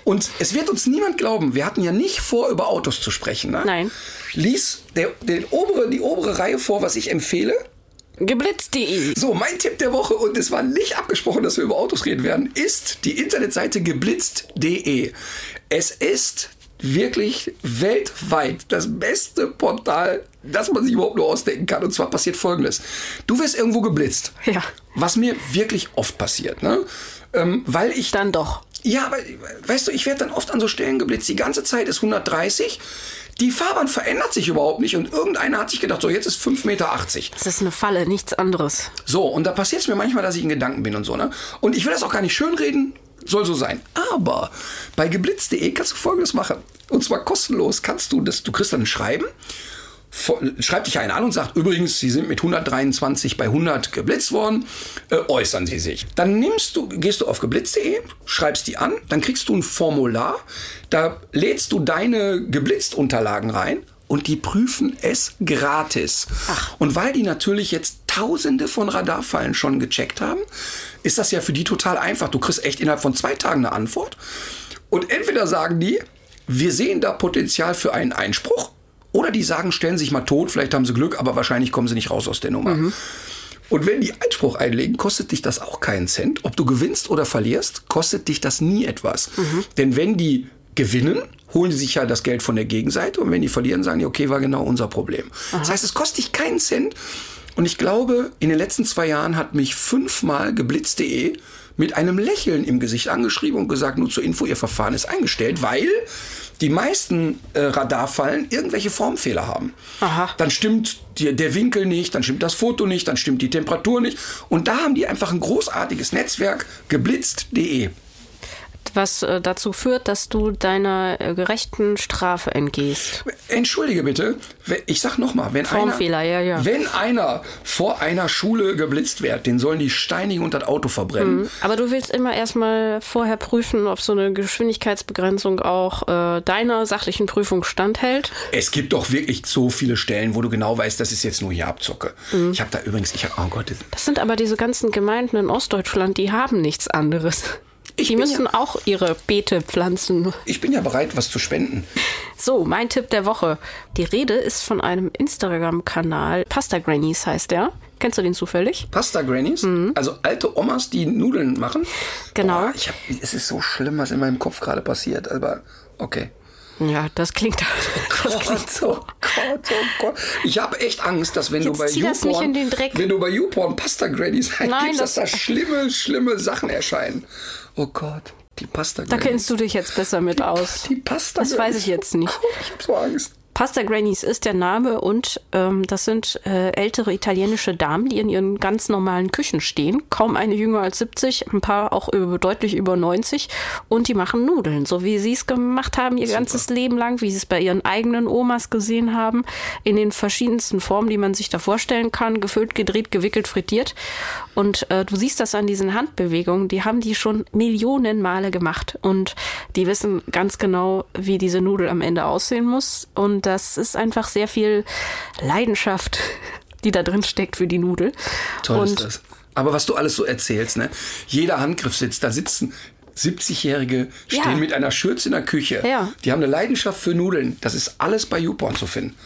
Und es wird uns niemand glauben, wir hatten ja nicht vor, über Autos zu sprechen. Ne? Nein. Lies der, den obere, die obere Reihe vor, was ich empfehle. Geblitzt.de. So, mein Tipp der Woche, und es war nicht abgesprochen, dass wir über Autos reden werden, ist die Internetseite geblitzt.de. Es ist wirklich weltweit das beste Portal, das man sich überhaupt nur ausdenken kann. Und zwar passiert Folgendes. Du wirst irgendwo geblitzt. Ja. Was mir wirklich oft passiert, ne? Ähm, weil ich Dann doch. ja, aber weißt du, ich werde dann oft an so Stellen geblitzt. Die ganze Zeit ist 130. Die Fahrbahn verändert sich überhaupt nicht und irgendeiner hat sich gedacht, so jetzt ist 5,80 Meter. Das ist eine Falle, nichts anderes. So, und da passiert es mir manchmal, dass ich in Gedanken bin und so, ne? Und ich will das auch gar nicht schönreden, soll so sein. Aber bei geblitzt.de kannst du folgendes machen. Und zwar kostenlos kannst du das, du kriegst dann ein Schreiben, schreibt dich einer an und sagt, übrigens, Sie sind mit 123 bei 100 geblitzt worden, äh, äußern Sie sich. Dann nimmst du, gehst du auf geblitzt.de, schreibst die an, dann kriegst du ein Formular, da lädst du deine geblitzt-Unterlagen rein und die prüfen es gratis. Und weil die natürlich jetzt tausende von Radarfallen schon gecheckt haben, ist das ja für die total einfach. Du kriegst echt innerhalb von zwei Tagen eine Antwort. Und entweder sagen die, wir sehen da Potenzial für einen Einspruch, oder die sagen, stellen sich mal tot, vielleicht haben sie Glück, aber wahrscheinlich kommen sie nicht raus aus der Nummer. Und wenn die Einspruch einlegen, kostet dich das auch keinen Cent. Ob du gewinnst oder verlierst, kostet dich das nie etwas. Denn wenn die gewinnen, holen die sich ja das Geld von der Gegenseite und wenn die verlieren, sagen die, okay, war genau unser Problem. Das heißt, es kostet dich keinen Cent. Und ich glaube, in den letzten zwei Jahren hat mich fünfmal geblitzt.de mit einem Lächeln im Gesicht angeschrieben und gesagt, nur zur Info, ihr Verfahren ist eingestellt, weil die meisten äh, Radarfallen irgendwelche Formfehler haben. Aha. Dann stimmt die, der Winkel nicht, dann stimmt das Foto nicht, dann stimmt die Temperatur nicht. Und da haben die einfach ein großartiges Netzwerk, geblitzt.de. was äh, dazu führt, dass du deiner äh, gerechten Strafe entgehst. Entschuldige bitte, ich sag nochmal, wenn einer, ja, ja. wenn einer vor einer Schule geblitzt wird, den sollen die steinigen und das Auto verbrennen. Aber du willst immer erstmal vorher prüfen, ob so eine Geschwindigkeitsbegrenzung auch äh, deiner sachlichen Prüfung standhält. Es gibt doch wirklich so viele Stellen, wo du genau weißt, das ist jetzt nur hier Abzocke. Mhm. Ich habe da übrigens, ich habe, oh Gott, Das sind aber diese ganzen Gemeinden in Ostdeutschland, die haben nichts anderes. Ich die müssen ja- auch ihre Beete pflanzen. ich bin ja bereit, was zu spenden. So, mein Tipp der Woche. Die Rede ist von einem Instagram-Kanal. Pasta Grannies heißt der. Kennst du den zufällig? Pasta Grannies, also alte Omas, die Nudeln machen. Mhm. Genau. Boah, ich hab, es ist so schlimm, was in meinem Kopf gerade passiert, aber okay. Ja, das klingt, das klingt so. Oh Gott, oh Gott. Ich habe echt Angst, dass wenn Jetzt du bei YouPorn, wenn du bei YouPorn Pasta Grannies Nein, eingibst, dass da schlimme, schlimme Sachen erscheinen. Oh Gott, die Pasta Da kennst du dich jetzt besser mit aus. Die Pasta Das weiß ich jetzt nicht. Oh ich hab so Angst. Pasta Grannies ist der Name und ähm, das sind äh, ältere italienische Damen, die in ihren ganz normalen Küchen stehen. Kaum eine jünger als 70, ein paar auch über, deutlich über 90 und die machen Nudeln, so wie sie es gemacht haben ihr ganzes Leben lang, wie sie es bei ihren eigenen Omas gesehen haben, in den verschiedensten Formen, die man sich da vorstellen kann, gefüllt, gedreht, gewickelt, frittiert. Und äh, du siehst das an diesen Handbewegungen, die haben die schon Millionen Male gemacht und die wissen ganz genau, wie diese Nudel am Ende aussehen muss. Und das ist einfach sehr viel Leidenschaft, die da drin steckt für die Nudel. Toll und ist das. Aber was du alles so erzählst, ne? Jeder Handgriff sitzt, da sitzen 70-Jährige, stehen Ja. mit einer Schürze in der Küche. Ja. Die haben eine Leidenschaft für Nudeln. Das ist alles bei YouPorn zu finden.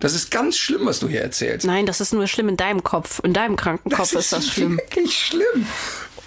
Das ist ganz schlimm, was du hier erzählst. Nein, das ist nur schlimm in deinem Kopf. In deinem kranken Kopf ist das schlimm. wirklich schlimm.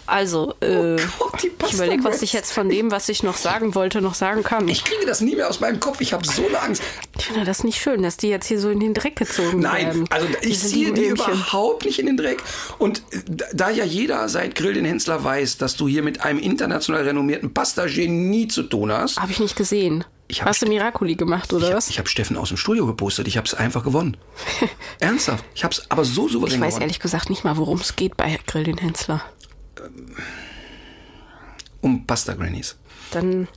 Also, äh, Gott, die ich überlege, was ich jetzt von dem, was ich noch sagen wollte, noch sagen kann. Ich kriege das nie mehr aus meinem Kopf. Ich habe so eine Angst. Ich finde das nicht schön, dass die jetzt hier so in den Dreck gezogen Nein, werden. also ich ziehe die überhaupt nicht in den Dreck. Und äh, da ja jeder seit Grill den Hensler weiß, dass du hier mit einem international renommierten Pasta-Genie zu tun hast, Habe ich nicht gesehen. Ich Hast du Miracoli gemacht, oder Ich was? habe hab Steffen aus dem Studio gepostet. Ich habe es einfach gewonnen. Ernsthaft. Ich habe es aber so souverän Ich weiß gewonnen. ehrlich gesagt nicht mal, worum es geht bei Grill den Hensler. Um Pasta Grannies. Dann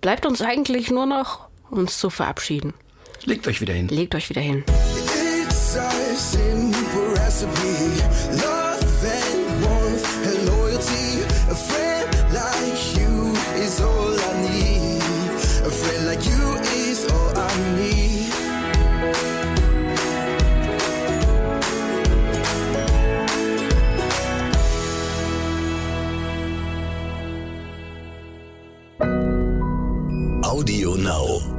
bleibt uns eigentlich nur noch, uns zu verabschieden. Legt euch wieder hin. Legt euch wieder hin. It's a simple recipe. Love Audio Now.